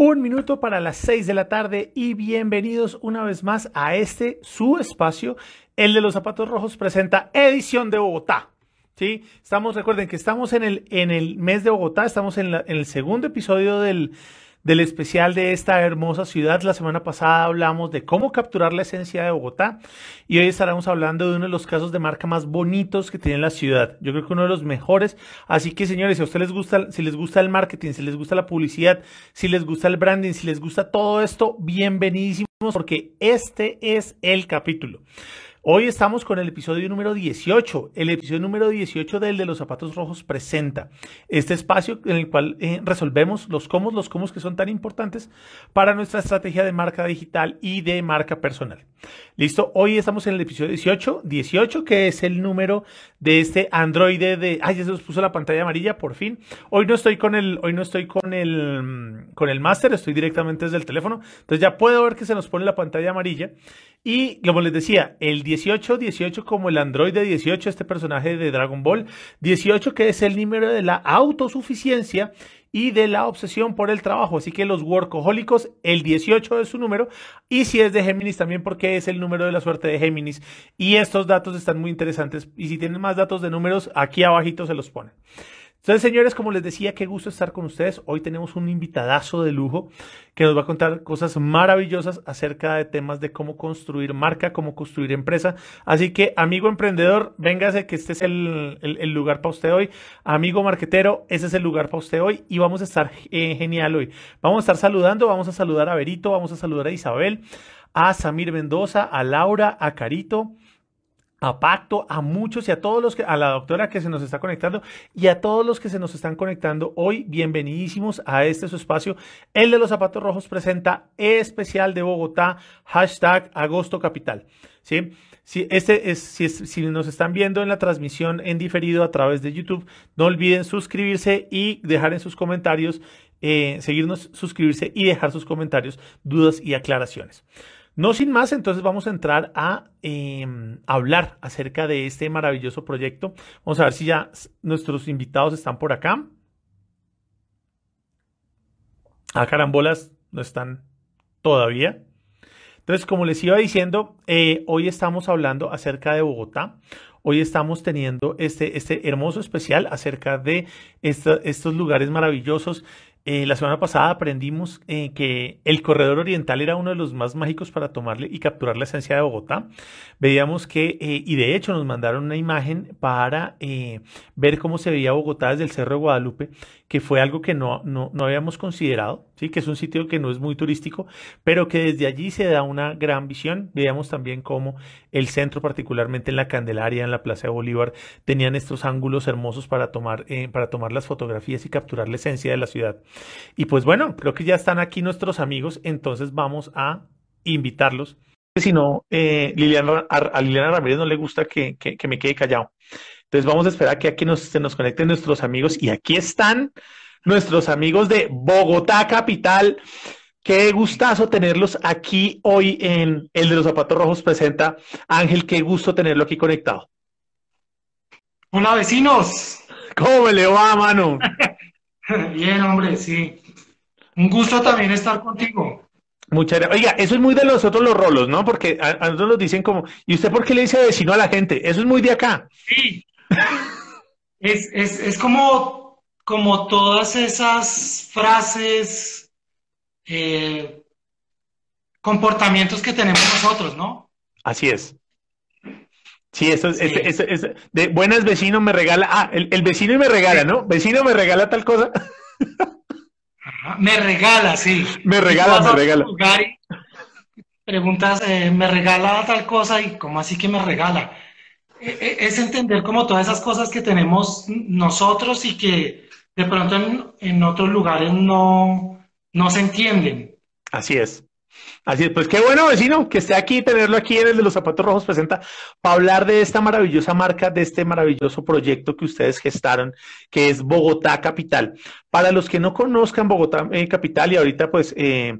Un minuto para las seis de la tarde y bienvenidos una vez más a este su espacio, el de los zapatos rojos presenta edición de Bogotá. Sí, estamos, recuerden que estamos en el, en el mes de Bogotá, estamos en, en el segundo episodio del, del especial de esta hermosa ciudad. La semana pasada hablamos de cómo capturar la esencia de Bogotá y hoy estaremos hablando de uno de los casos de marca más bonitos que tiene la ciudad. Yo creo que uno de los mejores. Así que señores, si a ustedes les gusta, si les gusta el marketing, si les gusta la publicidad, si les gusta el branding, si les gusta todo esto, bienvenidísimos porque este es el capítulo. Hoy estamos con el episodio número 18. El episodio número 18 del de los zapatos rojos presenta este espacio en el cual eh, resolvemos los cómo, los cómo que son tan importantes para nuestra estrategia de marca digital y de marca personal. Listo, hoy estamos en el episodio 18, 18 que es el número de este Android de, ay, ya se nos puso la pantalla amarilla por fin. Hoy no estoy con el, hoy no estoy con el, con el máster, estoy directamente desde el teléfono. Entonces ya puedo ver que se nos pone la pantalla amarilla y como les decía, el 18, 18 como el Android de 18, este personaje de Dragon Ball, 18 que es el número de la autosuficiencia y de la obsesión por el trabajo. Así que los workahólicos, el 18 es su número. Y si es de Géminis también porque es el número de la suerte de Géminis. Y estos datos están muy interesantes. Y si tienen más datos de números, aquí abajito se los ponen. Entonces, señores, como les decía, qué gusto estar con ustedes. Hoy tenemos un invitadazo de lujo que nos va a contar cosas maravillosas acerca de temas de cómo construir marca, cómo construir empresa. Así que, amigo emprendedor, véngase que este es el, lugar para usted hoy. Amigo marquetero, ese es el lugar para usted hoy y vamos a estar eh, genial hoy. Vamos a estar saludando, vamos a saludar a Berito, vamos a saludar a Isabel, a Samir Mendoza, a Laura, a Carito a Pacto, a muchos y a todos los que, a la doctora que se nos está conectando y a todos los que se nos están conectando hoy, bienvenidísimos a este su espacio. El de los zapatos rojos presenta especial de Bogotá, hashtag agosto capital. ¿sí? Si, este es, si, si nos están viendo en la transmisión en diferido a través de YouTube, no olviden suscribirse y dejar en sus comentarios, eh, seguirnos, suscribirse y dejar sus comentarios, dudas y aclaraciones. No sin más, entonces vamos a entrar a em, hablar acerca de este maravilloso proyecto. Vamos a ver si ya nuestros invitados están por acá. A carambolas no están todavía. Entonces, como les iba diciendo, eh, hoy estamos hablando acerca de Bogotá. Hoy estamos teniendo este, este hermoso especial acerca de estos lugares maravillosos eh, la semana pasada aprendimos eh, que el corredor oriental era uno de los más mágicos para tomarle y capturar la esencia de Bogotá. Veíamos que, eh, y de hecho nos mandaron una imagen para ver cómo se veía Bogotá desde el Cerro de Guadalupe, que fue algo que no, no, no habíamos considerado, ¿sí? que es un sitio que no es muy turístico, pero que desde allí se da una gran visión. Veíamos también cómo el centro, particularmente en la Candelaria, en la Plaza de Bolívar, tenían estos ángulos hermosos para tomar, para tomar las fotografías y capturar la esencia de la ciudad. Y pues bueno, creo que ya están aquí nuestros amigos, entonces vamos a invitarlos. Si no, eh, Liliana, a, Liliana Ramírez no le gusta que, me quede callado. Entonces vamos a esperar que aquí se nos conecten nuestros amigos y aquí están nuestros amigos de Bogotá Capital. Qué gustazo tenerlos aquí hoy en El de los Zapatos Rojos presenta. Ángel, qué gusto tenerlo aquí conectado. Hola vecinos. ¿Cómo me le va, mano? Bien, hombre, sí. Un gusto también estar contigo. Muchas gracias. Oiga, eso es muy de nosotros los rolos, ¿no? Porque a, nosotros nos dicen como, ¿y usted por qué le dice vecino a la gente? Eso es muy de acá. Sí. es, como, como todas esas frases, eh, comportamientos que tenemos nosotros, ¿no? Así es. Sí, eso es, de buenas vecino me regala, ah, el, vecino y me regala, ¿no? Vecino me regala tal cosa. me regala, sí. Me regala, me regala. preguntas, eh, me regala tal cosa y cómo así que me regala. E, e, es entender como todas esas cosas que tenemos nosotros y que de pronto en, en otros lugares no, no se entienden. Así es. Así es, pues qué bueno, vecino, que esté aquí, tenerlo aquí en el de los zapatos rojos presenta para hablar de esta maravillosa marca, de este maravilloso proyecto que ustedes gestaron, que es Bogotá Capital. Para los que no conozcan Bogotá eh, Capital, y ahorita pues eh,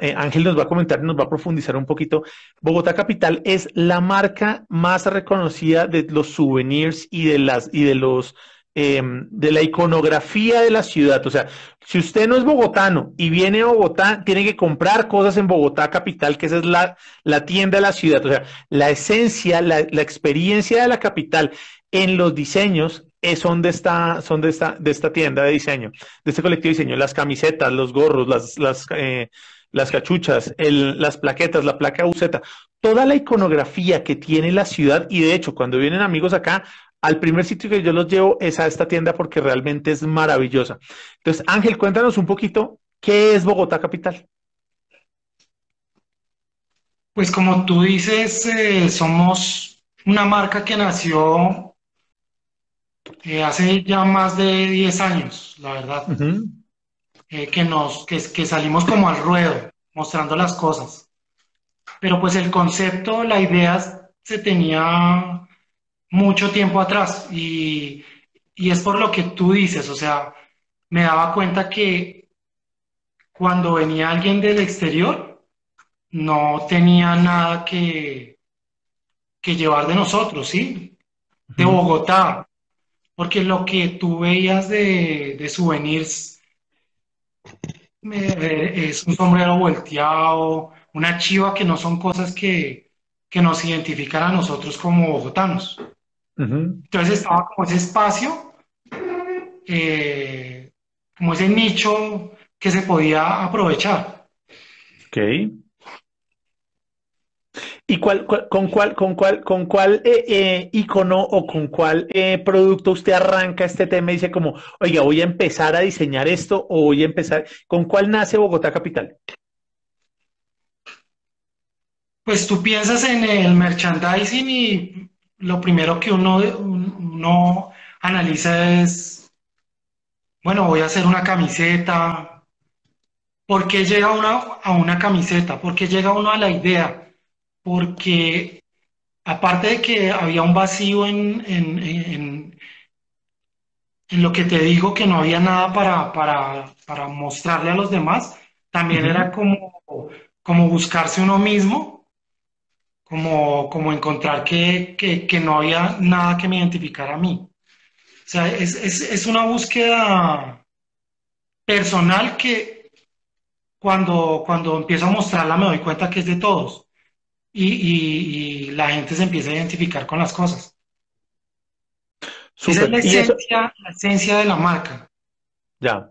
eh, Ángel nos va a comentar y nos va a profundizar un poquito, Bogotá Capital es la marca más reconocida de los souvenirs y de las y de los em, de la iconografía de la ciudad. O sea, si usted no es bogotano y viene a Bogotá, tiene que comprar cosas en Bogotá capital, que esa es la, la tienda de la ciudad. O sea, la esencia, la, la experiencia de la capital en los diseños son de esta, son de esta, de esta tienda de diseño, de este colectivo de diseño, las camisetas, los gorros, las, las, eh, las cachuchas, el, las plaquetas, la placa UZ, toda la iconografía que tiene la ciudad y de hecho cuando vienen amigos acá, al primer sitio que yo los llevo es a esta tienda porque realmente es maravillosa. Entonces, Ángel, cuéntanos un poquito, ¿qué es Bogotá Capital? Pues como tú dices, eh, somos una marca que nació eh, hace ya más de 10 años, la verdad. Eh, que, nos, que, que salimos como al ruedo, mostrando las cosas. Pero pues el concepto, la idea se tenía mucho tiempo atrás y, y es por lo que tú dices, o sea, me daba cuenta que cuando venía alguien del exterior, no tenía nada que, que llevar de nosotros, ¿sí? De Bogotá, porque lo que tú veías de, de souvenirs es un sombrero volteado, una chiva que no son cosas que, nos identifican a nosotros como bogotanos. Entonces estaba como ese espacio, eh, como ese nicho que se podía aprovechar. Ok. ¿Y cuál, con cuál, con cuál, con cuál eh, eh, icono o con cuál eh, producto usted arranca este tema y dice como, oiga, voy a empezar a diseñar esto o voy a empezar, ¿con cuál nace Bogotá Capital? Pues tú piensas en el merchandising y lo primero que uno, uno analiza es, bueno, voy a hacer una camiseta. ¿Por qué llega uno a una camiseta? ¿Por qué llega uno a la idea? porque aparte de que había un vacío en, en, lo que te digo, que no había nada para, mostrarle a los demás, también era como, como buscarse uno mismo, como, como encontrar que, no había nada que me identificara a mí. O sea, es, es una búsqueda personal que cuando, cuando empiezo a mostrarla me doy cuenta que es de todos y, la gente se empieza a identificar con las cosas. Esa es la esencia, la esencia de la marca. Ya.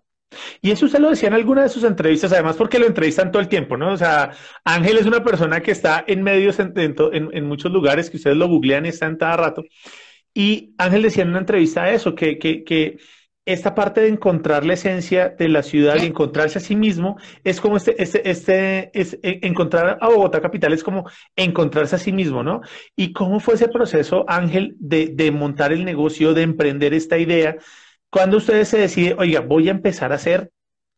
Y eso usted lo decía en alguna de sus entrevistas, además porque lo entrevistan todo el tiempo, ¿no? O sea, Ángel es una persona que está en medios en, en, muchos lugares, que ustedes lo googlean y está en cada rato. Y Ángel decía en una entrevista eso, que, que, esta parte de encontrar la esencia de la ciudad y encontrarse a sí mismo es como este, este, este, es, e, encontrar a Bogotá capital es como encontrarse a sí mismo, ¿no? ¿Y cómo fue ese proceso, Ángel, de, de montar el negocio, de emprender esta idea? Cuando ustedes se deciden, oiga, voy a empezar a hacer,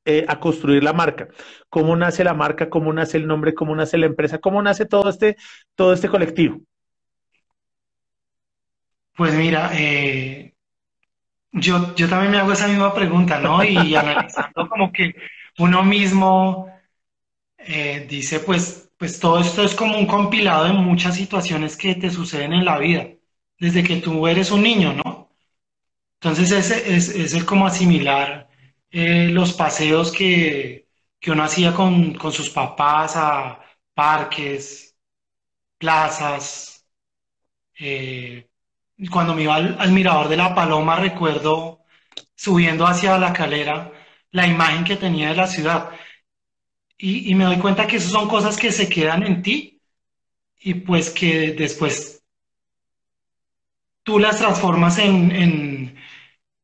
eh, a construir la marca. ¿Cómo nace la marca? ¿Cómo nace el nombre? ¿Cómo nace la empresa? ¿Cómo nace todo este, todo este colectivo? Pues mira, eh, yo, yo también me hago esa misma pregunta, ¿no? Y analizando como que uno mismo eh, dice, pues, pues todo esto es como un compilado de muchas situaciones que te suceden en la vida, desde que tú eres un niño, ¿no? Entonces ese es, es el como asimilar eh, los paseos que, que uno hacía con, con sus papás a parques, plazas, eh, cuando me iba al, mirador de la Paloma, recuerdo subiendo hacia la calera la imagen que tenía de la ciudad. Y, me doy cuenta que esas son cosas que se quedan en ti y pues que después tú las transformas en,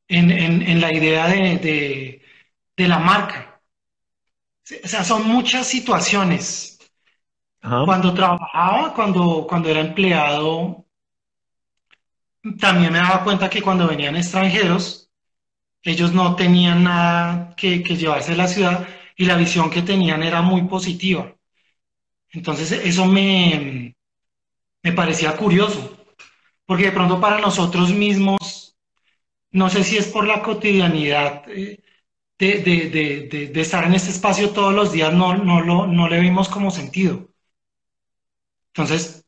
en, la idea de, de, la marca. O sea, son muchas situaciones. Cuando trabajaba, cuando, cuando era empleado, también me daba cuenta que cuando venían extranjeros, ellos no tenían nada que, llevarse de la ciudad y la visión que tenían era muy positiva. Entonces eso me, me parecía curioso, porque de pronto para nosotros mismos, no sé si es por la cotidianidad eh, de, estar en este espacio todos los días, no, no, lo, no le vimos como sentido. Entonces,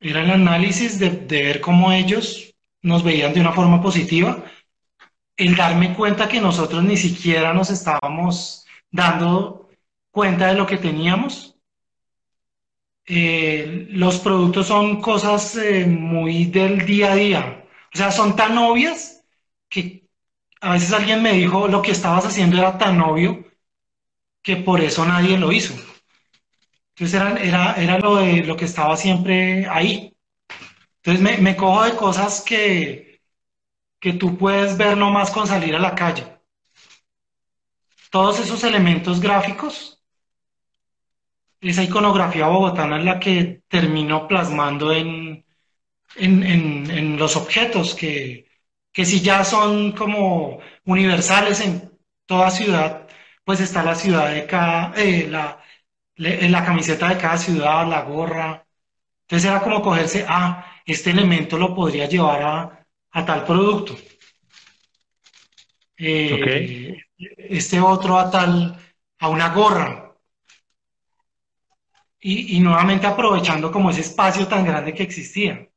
era el análisis de, ver cómo ellos nos veían de una forma positiva, el darme cuenta que nosotros ni siquiera nos estábamos dando cuenta de lo que teníamos. Eh, los productos son cosas eh, muy del día a día, o sea, son tan obvias que a veces alguien me dijo lo que estabas haciendo era tan obvio que por eso nadie lo hizo. Entonces era, era, era lo, de, lo que estaba siempre ahí. Entonces me, cojo de cosas que, que tú puedes ver nomás con salir a la calle. Todos esos elementos gráficos, esa iconografía bogotana es la que termino plasmando en, en, en, en los objetos que, que si ya son como universales en toda ciudad, pues está la ciudad de cada, eh, la, la camiseta de cada ciudad, la gorra. Entonces era como cogerse, ah, este elemento lo podría llevar a, a tal producto. Eh, este otro a tal, a una gorra. Y, y, nuevamente aprovechando como ese espacio tan grande que existía.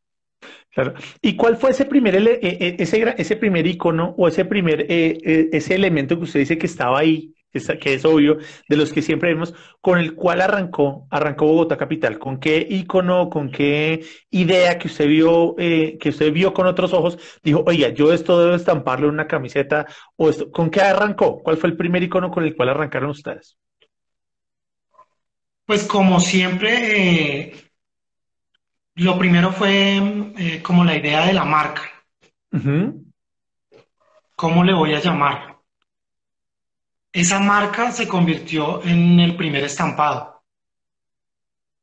Claro. ¿Y cuál fue ese primer, e, e, ese, ese primer icono o ese primer, eh, eh, ese elemento que usted dice que estaba ahí, que es obvio, de los que siempre vemos, con el cual arrancó, arrancó Bogotá Capital? ¿Con qué icono, con qué idea que usted vio, eh, que usted vio con otros ojos, dijo, oiga, yo esto debo estamparlo en una camiseta, o esto, ¿con qué arrancó? ¿Cuál fue el primer icono con el cual arrancaron ustedes? Pues como siempre, lo primero fue eh, como la idea de la marca. ¿Cómo le voy a llamar? Esa marca se convirtió en el primer estampado.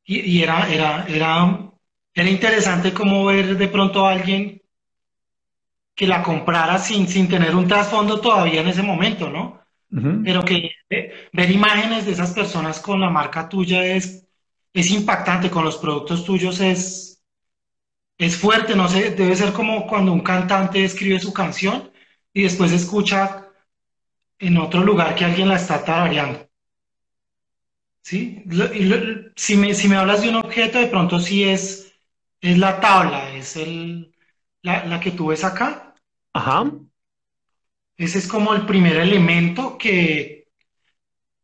Y, era, era, era, era interesante como ver de pronto a alguien que la comprara sin, sin tener un trasfondo todavía en ese momento, ¿no? Pero que eh, ver imágenes de esas personas con la marca tuya es es impactante con los productos tuyos, es, es fuerte, no sé, debe ser como cuando un cantante escribe su canción y después escucha en otro lugar que alguien la está tarareando. ¿Sí? si, me, si me hablas de un objeto, de pronto sí es, es la tabla, es el, la, la que tú ves acá. Ajá. Ese es como el primer elemento que,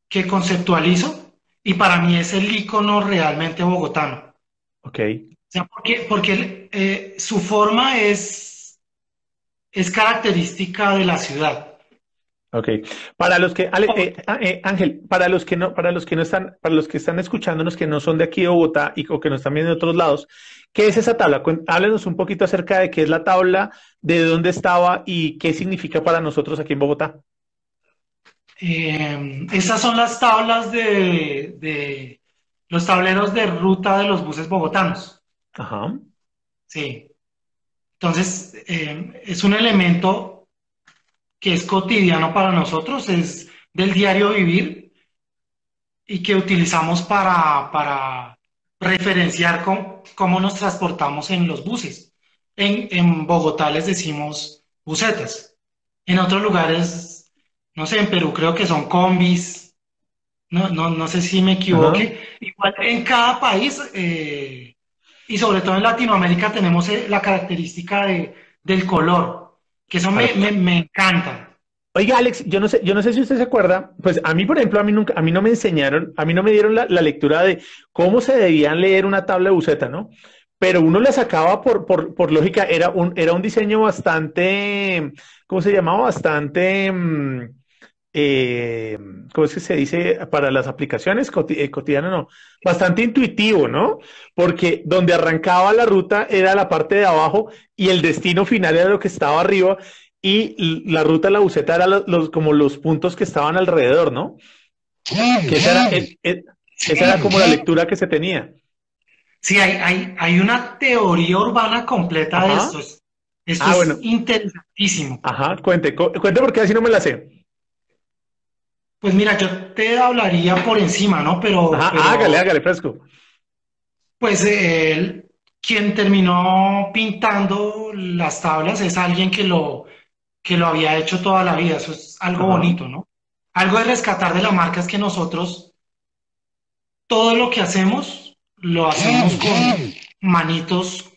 que conceptualizo y para mí es el icono realmente bogotano. Ok. O sea, porque, porque eh, su forma es, es característica de la ciudad. Ok. Para los que, eh, ah, eh, Ángel, para los que no, para los que no están, para los que están escuchándonos que no son de aquí de Bogotá y o que no están viendo de otros lados, ¿qué es esa tabla? Háblenos un poquito acerca de qué es la tabla, de dónde estaba y qué significa para nosotros aquí en Bogotá. Eh, esas son las tablas de, los tableros de ruta de los buses bogotanos. Ajá. Sí. Entonces, eh, es un elemento que es cotidiano para nosotros, es del diario vivir y que utilizamos para, para referenciar cómo nos transportamos en los buses. En, en Bogotá les decimos busetas. En otros lugares no sé, en Perú creo que son combis, no, no, no sé si me equivoque. Igual en cada país, eh, y sobre todo en Latinoamérica, tenemos eh, la característica de, del color, que eso me, me, encanta. Oiga, Alex, yo no sé, yo no sé si usted se acuerda, pues a mí, por ejemplo, a mí nunca, a mí no me enseñaron, a mí no me dieron la, lectura de cómo se debían leer una tabla de buceta, ¿no? Pero uno la sacaba por, por, por lógica, era un, era un diseño bastante, ¿cómo se llamaba? Bastante, mm, eh, ¿cómo es que se dice? Para las aplicaciones eh, cotidianas, no, bastante intuitivo, ¿no? Porque donde arrancaba la ruta era la parte de abajo y el destino final era lo que estaba arriba y la ruta la buceta era los, como los puntos que estaban alrededor, ¿no? Que esa era, como la lectura que se tenía. Sí, hay, hay, hay una teoría urbana completa de esto. Esto ah, es interesantísimo. Ajá, cuente, cuente porque así no me la sé. Pues mira, yo te hablaría por encima, ¿no? Pero, hágale, hágale, fresco. Pues él, quien terminó pintando las tablas es alguien que lo, que lo había hecho toda la vida. Eso es algo bonito, ¿no? Algo de rescatar de la marca es que nosotros todo lo que hacemos lo hacemos con manitos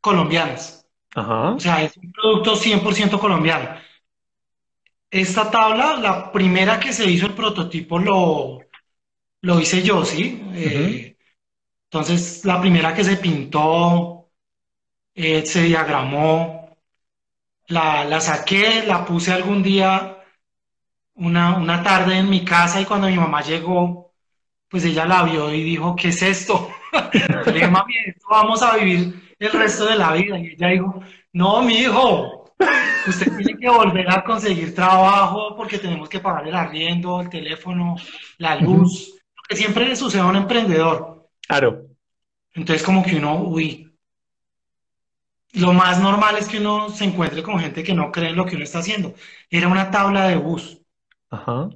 colombianas. O sea, es un producto 100% colombiano. Esta tabla, la primera que se hizo el prototipo lo, lo hice yo, ¿sí? Eh, entonces, la primera que se pintó, eh, se diagramó, la, la, saqué, la puse algún día, una, una tarde en mi casa y cuando mi mamá llegó, pues ella la vio y dijo, ¿qué es esto? Le dije, mami, esto vamos a vivir el resto de la vida. Y ella dijo, no, mi hijo, usted tiene que volver a conseguir trabajo porque tenemos que pagar el arriendo, el teléfono, la luz, lo que siempre le sucede a un emprendedor. Claro. Entonces como que uno, uy, lo más normal es que uno se encuentre con gente que no cree en lo que uno está haciendo. Era una tabla de bus. Ajá.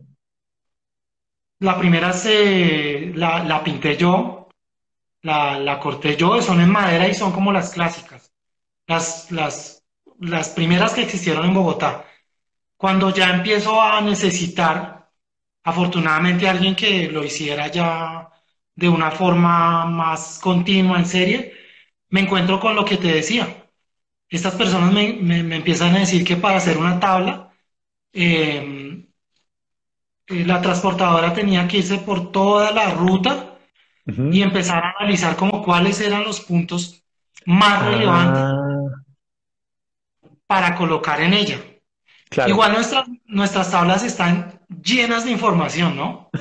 La primera se, la, la pinté yo, la, la corté yo, son en madera y son como las clásicas, las, las, las primeras que existieron en Bogotá. Cuando ya empiezo a necesitar, afortunadamente, alguien que lo hiciera ya de una forma más continua, en serie, me encuentro con lo que te decía. Estas personas me, me, empiezan a decir que para hacer una tabla, eh, eh, la transportadora tenía que irse por toda la ruta y empezar a analizar como cuáles eran los puntos más ah. relevantes para colocar en ella. Igual nuestras, nuestras tablas están llenas de información, ¿no?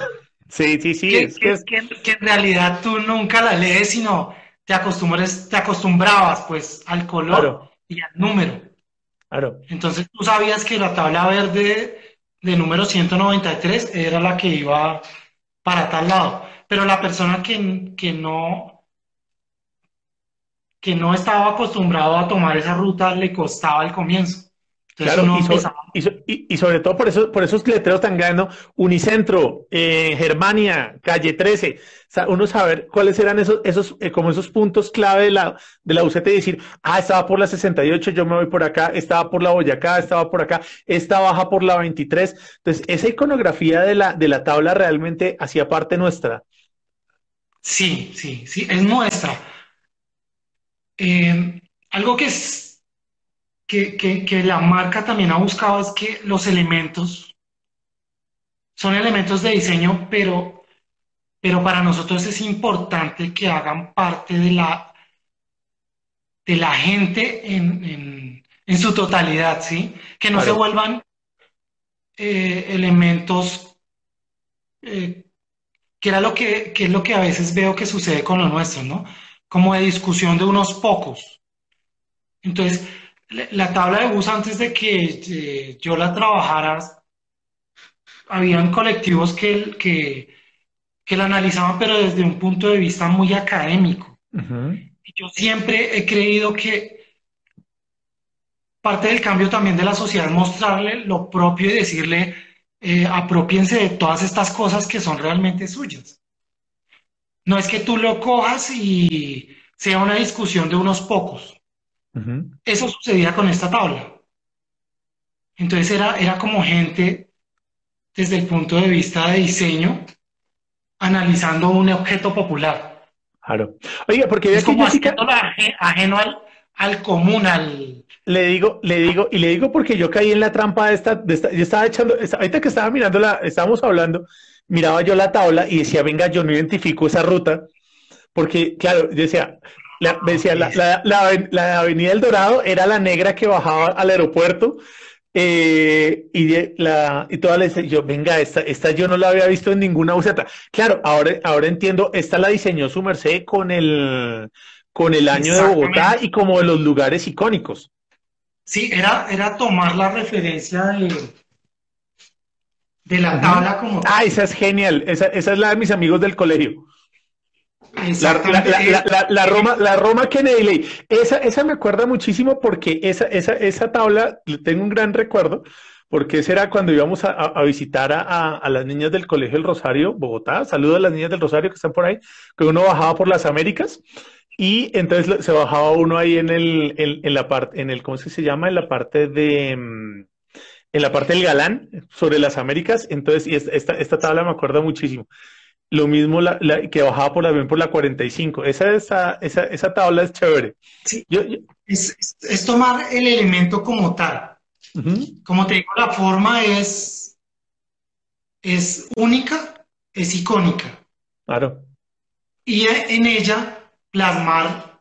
Sí, sí, sí. Que, es que, en realidad tú nunca la lees, sino te, acostumbres, te acostumbrabas pues al color y al número. Claro. Entonces tú sabías que la tabla verde de número 193 era la que iba para tal lado. Pero la persona que, que no que no estaba acostumbrado a tomar esa ruta le costaba el comienzo. Claro, y, sobre, todo por, eso, por esos letreros tan grandes, Unicentro, eh, Germania, Calle 13, uno saber cuáles eran esos, esos, eh, como esos puntos clave de la, de la UCT y decir, ah, estaba por la 68, yo me voy por acá, estaba por la Boyacá, estaba por acá, esta baja por la 23. Entonces, esa iconografía de la, de la tabla realmente hacía parte nuestra. Sí, sí, sí, es nuestra. Eh, algo que es que, la marca también ha buscado es que los elementos son elementos de diseño, pero, pero para nosotros es importante que hagan parte de la, de la gente en, su totalidad, ¿sí? Que no se vuelvan eh, elementos eh, que era lo que, que es lo que a veces veo que sucede con lo nuestro, ¿no? Como de discusión de unos pocos. Entonces, la tabla de bus antes de que eh, yo la trabajara, habían colectivos que, que, que, la analizaban, pero desde un punto de vista muy académico. Yo siempre he creído que parte del cambio también de la sociedad es mostrarle lo propio y decirle, eh, apropiense de todas estas cosas que son realmente suyas. No es que tú lo cojas y sea una discusión de unos pocos. Eso sucedía con esta tabla. Entonces era, era como gente desde el punto de vista de diseño analizando un objeto popular. Claro. Oiga, porque es como ajeno al, común, al... Le digo, le digo, y le digo porque yo caí en la trampa de esta, de esta yo estaba echando, ahorita que estaba mirando la, estábamos hablando, miraba yo la tabla y decía, venga, yo no identifico esa ruta, porque, claro, yo decía, la, decía, la, la, Avenida del Dorado era la negra que bajaba al aeropuerto eh, y, la, y toda la yo, venga, esta, esta yo no la había visto en ninguna buseta. Claro, ahora, ahora entiendo, esta la diseñó su merced con el, con el año de Bogotá y como de los lugares icónicos. Sí, era, era tomar la referencia de, de la tabla como... Ah, esa es genial, esa, esa es la de mis amigos del colegio. La, Roma, la Roma Kennedy Esa, esa me acuerda muchísimo porque esa, esa, esa tabla, tengo un gran recuerdo, porque ese era cuando íbamos a, visitar a, las niñas del Colegio del Rosario, Bogotá. Saludos a las niñas del Rosario que están por ahí, que uno bajaba por las Américas. Y entonces se bajaba uno ahí en el, en, la parte, en el, ¿cómo se llama? En la parte de, mm, en la parte del galán, sobre las Américas. Entonces, y esta, esta tabla me acuerda muchísimo. lo mismo la, la- que bajaba por la, por la 45. Esa, esa, esa, esa tabla es chévere. Sí, Yo, yo- es, tomar el elemento como tal. Como te digo, la forma es, es única, es icónica. claro, Y en ella plasmar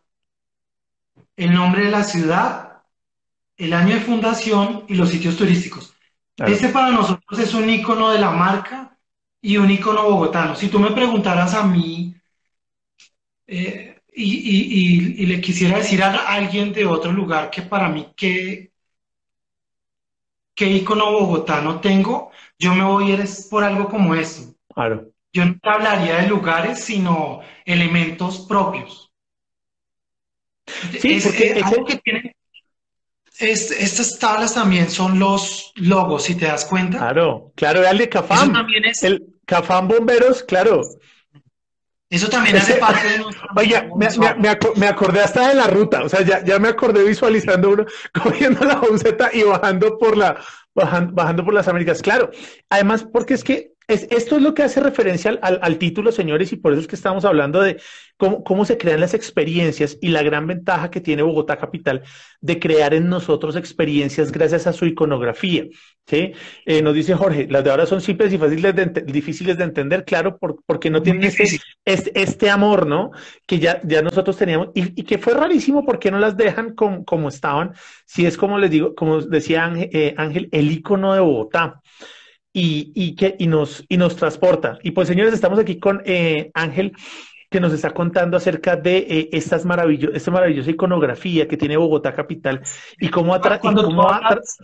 el nombre de la ciudad, el año de fundación y los sitios turísticos. claro. Este para nosotros es un icono de la marca y un icono bogotano. Si tú me preguntaras a mí eh, y, y- y- y le quisiera decir a alguien de otro lugar que para mí qué, qué icono bogotano tengo, yo me voy a ir por algo como esto. claro. Yo no te hablaría de lugares, sino elementos propios. Sí, Es, algo que tienen, es- estas tablas también son los logos, si te das cuenta. Claro, claro, el de Eso Cafam. también es, El Cafam Bomberos, claro. eso también hace Ese- parte de nuestra Oye, me, me- me aco- me acordé hasta de la ruta, o sea, ya, ya me acordé visualizando uno cogiendo la buceta y bajando por la, bajan- bajando, por las Américas. Claro, además, porque es que es, esto es lo que hace referencia al, al- al título, señores, y por eso es que estamos hablando de cómo, cómo se crean las experiencias y la gran ventaja que tiene Bogotá Capital de crear en nosotros experiencias gracias a su iconografía. ¿sí? Eh, nos dice Jorge, las de ahora son simples y fáciles de difíciles de entender, claro, por- porque no tienen este, este, este amor, ¿no? Que ya, ya nosotros teníamos, y, y que fue rarísimo porque no las dejan com- como estaban, si es como les digo, como decía Ángel, eh, Ángel, el icono de Bogotá. Y, y que, y, nos, y nos transporta. Y pues, señores, estamos aquí con eh, Ángel, que nos está contando acerca de eh, estas maravillo esta maravillosa iconografía que tiene Bogotá Capital y cómo, atra- y Cuando tú cómo hablas,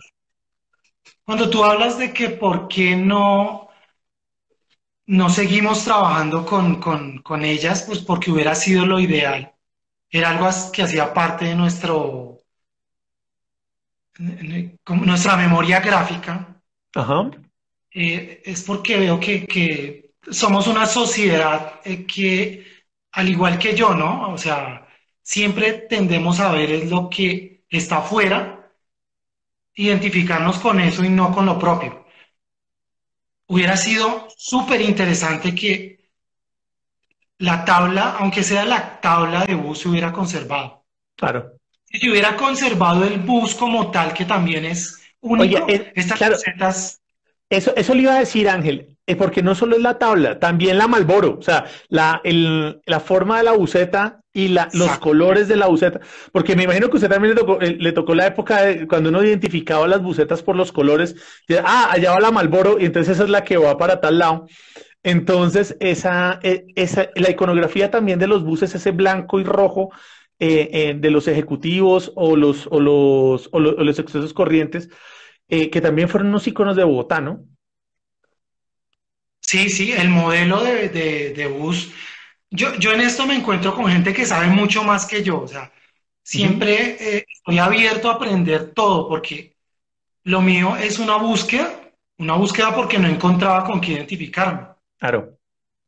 cuando tú hablas de que por qué no, no seguimos trabajando con, con, con ellas, pues porque hubiera sido lo ideal. Era algo que hacía parte de nuestro, como nuestra memoria gráfica. Ajá, eh, es porque veo que, que somos una sociedad eh, que, al igual que yo, ¿no? O sea, siempre tendemos a ver es lo que está afuera, identificarnos con eso y no con lo propio. Hubiera sido súper interesante que la tabla, aunque sea la tabla de bus, se hubiera conservado. claro. Si hubiera conservado el bus como tal, que también es único, Oye, eh, estas claro. recetas Eso, eso le iba a decir Ángel, porque no solo es la tabla, también la Malboro, o sea, la, el- la forma de la buceta y la, los colores de la buceta, porque me imagino que usted también le tocó, eh, le tocó la época de cuando uno identificaba las bucetas por los colores, y, ah, allá va la Malboro, y entonces esa es la que va para tal lado. Entonces, esa, eh, esa, la iconografía también de los buses, ese blanco y rojo eh, eh, de los ejecutivos o los, o los, o lo- o los excesos corrientes, eh, que también fueron unos iconos de Bogotá, ¿no? Sí, sí, el modelo de, de- de bus. Yo, yo en esto me encuentro con gente que sabe mucho más que yo. O sea, siempre eh, estoy abierto a aprender todo porque lo mío es una búsqueda, una búsqueda porque no encontraba con qué identificarme. Claro,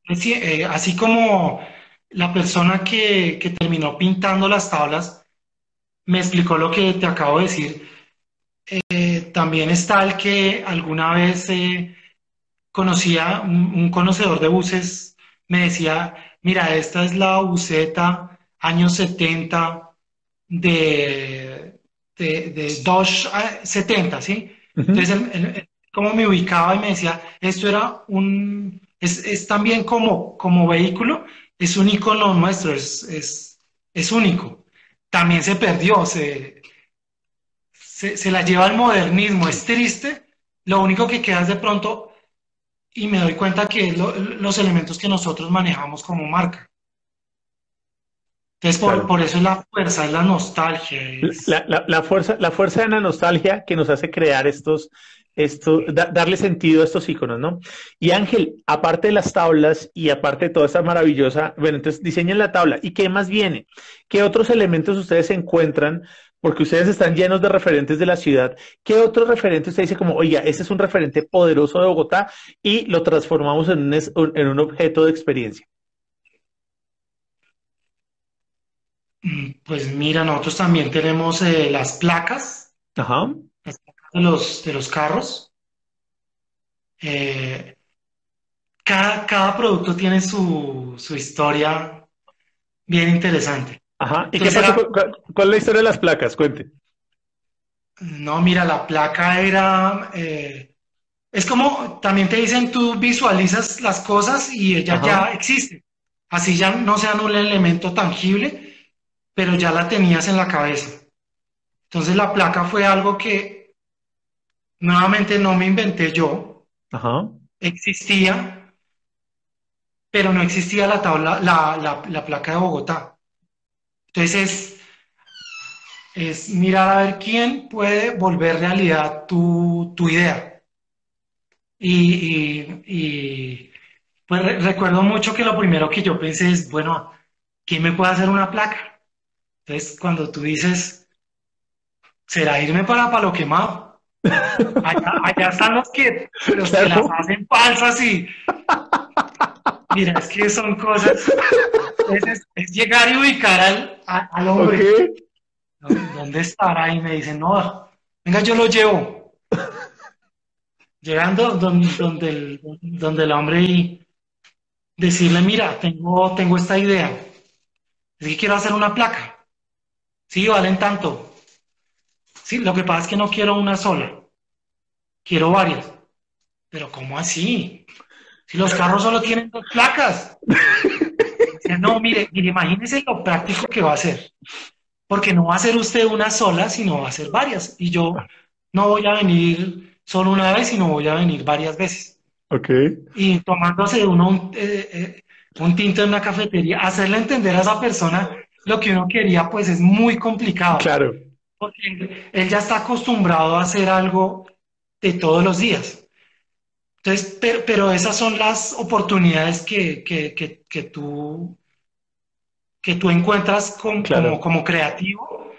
Así, eh, así como la persona que, que terminó pintando las tablas me explicó lo que te acabo de decir. eh, también está el que alguna vez eh, conocía, un, un conocedor de buses, me decía, mira, esta es la buseta años 70 de, de, de Dodge ah, 70, ¿sí? Entonces, como me ubicaba y me decía, esto era un, es, es también como, como vehículo, es un icono nuestro, es, es, es único. También se perdió, se, se, se la lleva al modernismo, es triste. Lo único que queda es de pronto, y me doy cuenta que es lo- los elementos que nosotros manejamos como marca. Entonces, por, Claro. por eso es la fuerza, es la nostalgia. es- La, la- la fuerza, la fuerza de la nostalgia que nos hace crear estos, esto, da- darle sentido a estos iconos, ¿no? Y Ángel, aparte de las tablas y aparte de toda esta maravillosa, bueno, entonces diseñen la tabla. ¿Y qué más viene? ¿Qué otros elementos ustedes encuentran? Porque ustedes están llenos de referentes de la ciudad. ¿Qué otro referente usted dice como, oiga, ese es un referente poderoso de Bogotá y lo transformamos en un, es- en un objeto de experiencia? Pues mira, nosotros también tenemos eh, las placas, Ajá, las placas de los, de los carros. Eh, cada, cada producto tiene su, su historia bien interesante. Ajá. ¿Y qué pasó? ¿Cuál, es la historia de las placas? Cuente. No, mira, la placa era... Eh, es como, también te dicen, tú visualizas las cosas y ella ya existe. Así ya no sea un elemento tangible, pero ya la tenías en la cabeza. Entonces la placa fue algo que nuevamente no me inventé yo. Ajá. Existía, pero no existía la tabla, la, la placa de Bogotá. Entonces es, mirar a ver quién puede volver realidad tu, idea. Y, pues recuerdo mucho que lo primero que yo pensé es, bueno, ¿quién me puede hacer una placa? Entonces, cuando tú dices, será irme para Palo Quemado. Allá, están los que, pero se las hacen falsas y. Mira, es que son cosas. Es, llegar y ubicar al, al hombre. ¿Dónde estará? Y me dicen, no, venga, yo lo llevo. Llegando donde, donde, el, donde el hombre y decirle, mira, tengo, tengo esta idea. Es que quiero hacer una placa. Sí, valen tanto. Sí, lo que pasa es que no quiero una sola. Quiero varias. Pero ¿cómo así? Si los carros solo tienen dos placas. No, mire, mire, imagínese lo práctico que va a ser porque no va a ser usted una sola, sino va a ser varias. Y yo no voy a venir solo una vez, sino voy a venir varias veces. Ok. Y tomándose uno un, eh, eh, un tinto en una cafetería, hacerle entender a esa persona lo que uno quería, pues es muy complicado. Claro. Porque él ya está acostumbrado a hacer algo de todos los días. Entonces, pero, pero esas son las oportunidades que, que, que, que tú que tú encuentras como, como, creativo,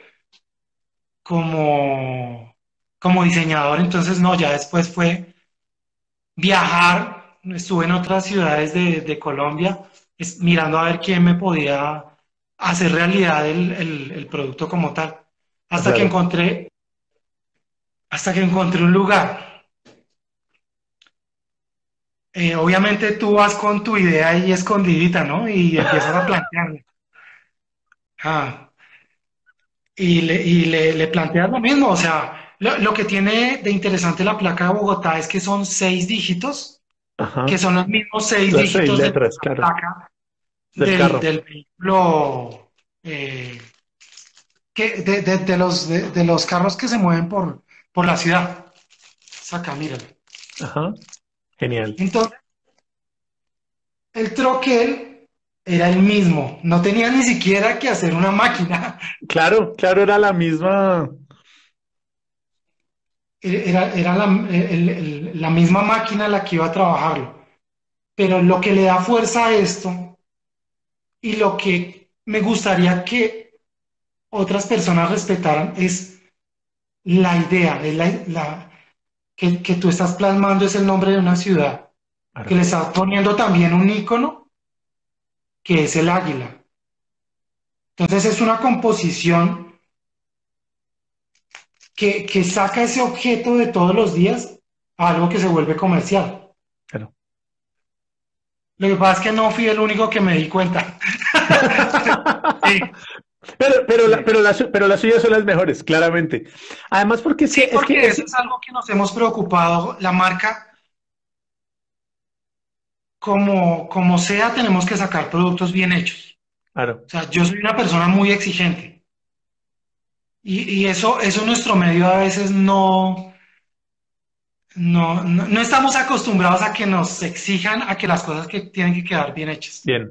como, como diseñador. Entonces, no, ya después fue viajar, estuve en otras ciudades de, Colombia, mirando a ver quién me podía hacer realidad el, producto como tal. Hasta que encontré, hasta que encontré un lugar. Eh, obviamente tú vas con tu idea ahí escondidita, ¿no? Y empiezas a plantearle. Ah, y le, y le, planteas lo mismo, o sea, lo, que tiene de interesante la placa de Bogotá es que son seis dígitos, que son los mismos seis dígitos de la placa del, vehículo, eh, que, de, los, de, los carros que se mueven por, por la ciudad. Saca, míralo. Ajá, genial. Entonces, el troquel era el mismo, no tenía ni siquiera que hacer una máquina. Claro, claro, era la misma. Era, era la, la, misma máquina la que iba a trabajarlo. Pero lo que le da fuerza a esto y lo que me gustaría que otras personas respetaran es la idea, la, que, que, tú estás plasmando es el nombre de una ciudad, que le estás poniendo también un icono que es el águila. Entonces es una composición que, saca ese objeto de todos los días a algo que se vuelve comercial. Claro. Lo que pasa es que no fui el único que me di cuenta. Pero, pero, la, pero, pero las suyas son las mejores, claramente. Además, porque sí, porque eso es algo que nos hemos preocupado. La marca como, como sea, tenemos que sacar productos bien hechos. Claro. O sea, yo soy una persona muy exigente. Y, eso, eso nuestro medio a veces no, no, no, estamos acostumbrados a que nos exijan a que las cosas que tienen que quedar bien hechas. Bien,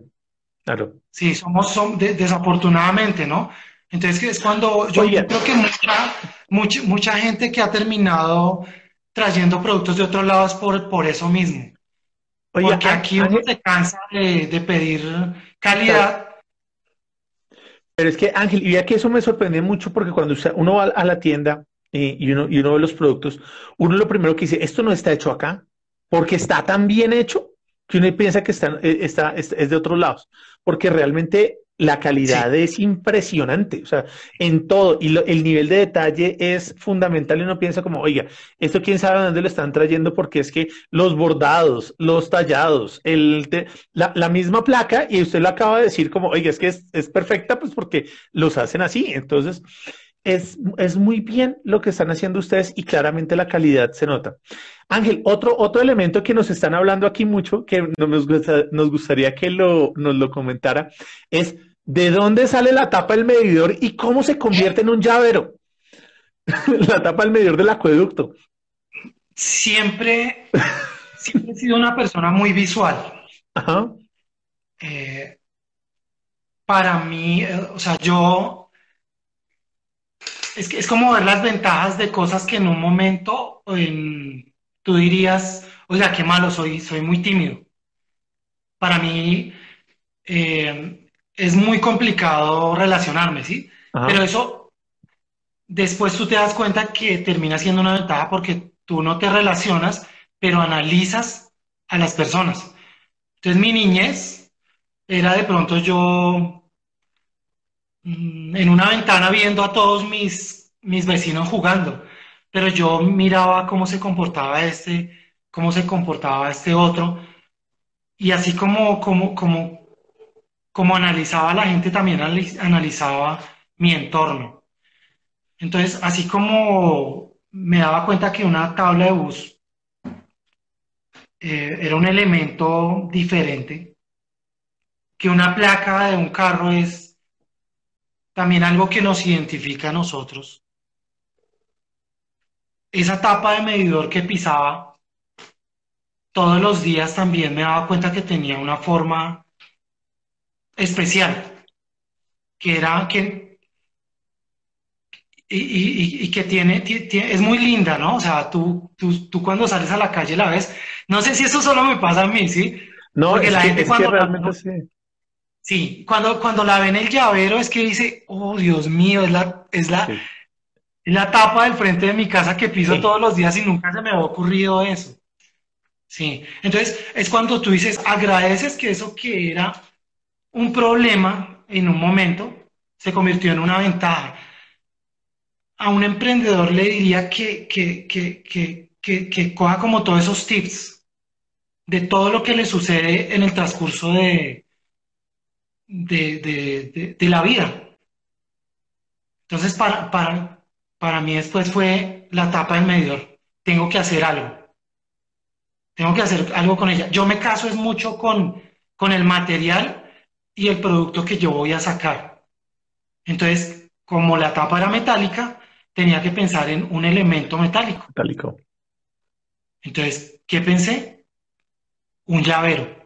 claro. Sí, somos, desafortunadamente, ¿no? Entonces es cuando yo, creo que mucha, mucha, mucha gente que ha terminado trayendo productos de otros lados por, por eso mismo. Porque aquí uno se cansa de, pedir calidad. Pero es que, Ángel, y aquí eso me sorprende mucho porque cuando uno va a la tienda eh, y, uno, y uno ve los productos, uno lo primero que dice, esto no está hecho acá, porque está tan bien hecho que uno piensa que está, eh, está, es, de otros lados. Porque realmente la calidad es impresionante, o sea, en todo, y el nivel de detalle es fundamental y uno piensa como, oiga, esto quién sabe dónde lo están trayendo porque es que los bordados, los tallados, el la, misma placa, y usted lo acaba de decir como, oiga, es que es, es perfecta pues porque los hacen así, entonces es, es muy bien lo que están haciendo ustedes y claramente la calidad se nota. Ángel, otro, otro elemento que nos están hablando aquí mucho, que nos, nos gustaría que lo, nos lo comentara, es ¿De dónde sale la tapa del medidor y cómo se convierte en un llavero? la tapa del medidor del acueducto. Siempre, siempre he sido una persona muy visual. Ajá. Eh, para mí, eh, o sea, yo es, es como ver las ventajas de cosas que en un momento tú dirías, oiga, qué malo soy, soy muy tímido. Para mí, eh, es muy complicado relacionarme, ¿sí? Pero eso, después tú te das cuenta que termina siendo una ventaja porque tú no te relacionas, pero analizas a las personas. Entonces mi niñez era de pronto yo en una ventana viendo a todos mis, mis vecinos jugando, pero yo miraba cómo se comportaba este, cómo se comportaba este otro, y así como, como, como, como analizaba la gente, también analizaba mi entorno. Entonces, así como me daba cuenta que una tabla de bus eh, era un elemento diferente, que una placa de un carro es también algo que nos identifica a nosotros. Esa tapa de medidor que pisaba todos los días también me daba cuenta que tenía una forma especial, que era que y, que tiene, es muy linda, ¿no? O sea, tú, tú, cuando sales a la calle la ves, no sé si eso solo me pasa a mí, ¿sí? No, Porque la gente cuando realmente sí. Sí, cuando, cuando la ven el llavero es que dice, oh Dios mío, es la, es la, la tapa del frente de mi casa que piso todos los días y nunca se me ha ocurrido eso. Sí, entonces es cuando tú dices, agradeces que eso que era un problema en un momento se convirtió en una ventaja. A un emprendedor le diría que, que, que, coja como todos esos tips de todo lo que le sucede en el transcurso de, de, la vida. Entonces, para, para, para mí después fue la tapa del medidor. Tengo que hacer algo. Tengo que hacer algo con ella. Yo me caso es mucho con, con el material y el producto que yo voy a sacar. Entonces, como la tapa era metálica, tenía que pensar en un elemento metálico. Metálico. Entonces, ¿qué pensé? Un llavero.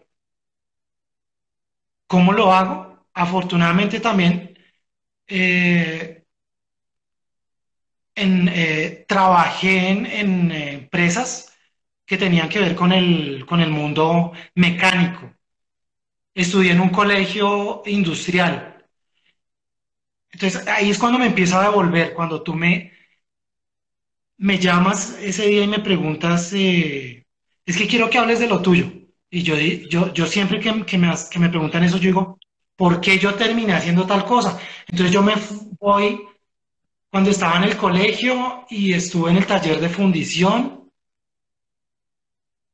¿Cómo lo hago? Afortunadamente también eh, eh, trabajé en, en, empresas que tenían que ver con el, con el mundo mecánico estudié en un colegio industrial. Entonces ahí es cuando me empiezo a devolver, cuando tú me, me llamas ese día y me preguntas, eh, es que quiero que hables de lo tuyo. Y yo, yo, yo siempre que, que, me, que me preguntan eso, yo digo, ¿por qué yo terminé haciendo tal cosa? Entonces yo me voy cuando estaba en el colegio y estuve en el taller de fundición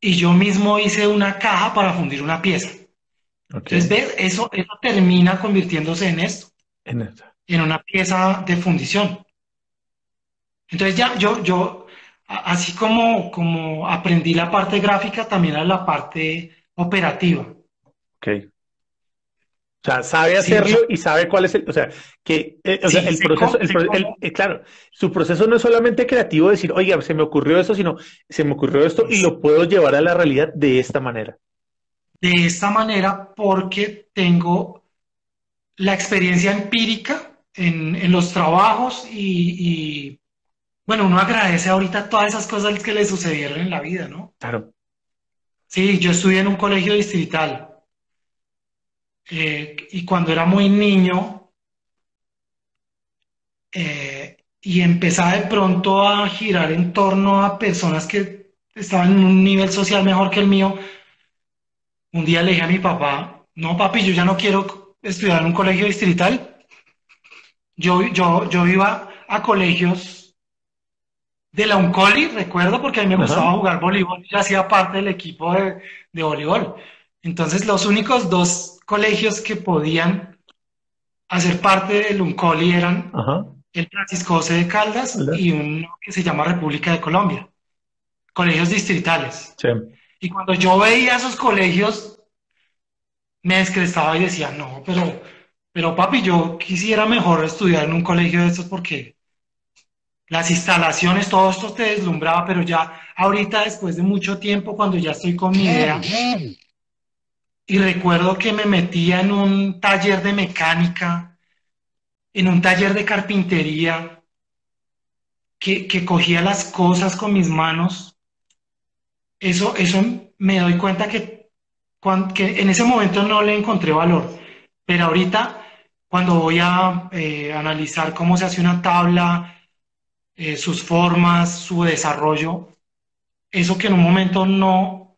y yo mismo hice una caja para fundir una pieza. Entonces, ¿ves? Eso, eso termina convirtiéndose en esto, en, en una pieza de fundición. Entonces, ya yo, yo así como, como aprendí la parte gráfica, también a la parte operativa. Ok. O sea, sabe hacerlo y sabe cuál es el, o sea, que eh, o sea, el proceso, el, eh, claro, su proceso no es solamente creativo decir, oiga, se me ocurrió esto, sino se me ocurrió esto y lo puedo llevar a la realidad de esta manera de esta manera porque tengo la experiencia empírica en, los trabajos y, bueno, uno agradece ahorita todas esas cosas que le sucedieron en la vida, ¿no? Claro. Sí, yo estudié en un colegio distrital eh, y cuando era muy niño eh, y empezaba de pronto a girar en torno a personas que estaban en un nivel social mejor que el mío, un día le dije a mi papá, no papi, yo ya no quiero estudiar en un colegio distrital. Yo, yo, yo iba a colegios de la Uncoli, recuerdo, porque a mí me gustaba jugar voleibol, y hacía parte del equipo de, de voleibol. Entonces, los únicos dos colegios que podían hacer parte del Uncoli eran el Francisco José de Caldas y uno que se llama República de Colombia, colegios distritales. Y cuando yo veía esos colegios, me descrestaba y decía, no, pero, pero papi, yo quisiera mejor estudiar en un colegio de estos porque las instalaciones, todo esto te deslumbraba, pero ya ahorita, después de mucho tiempo, cuando ya estoy con mi idea, y recuerdo que me metía en un taller de mecánica, en un taller de carpintería, que, cogía las cosas con mis manos. Eso, eso me doy cuenta que, que en ese momento no le encontré valor, pero ahorita cuando voy a eh, analizar cómo se hace una tabla, eh, sus formas, su desarrollo, eso que en un momento no,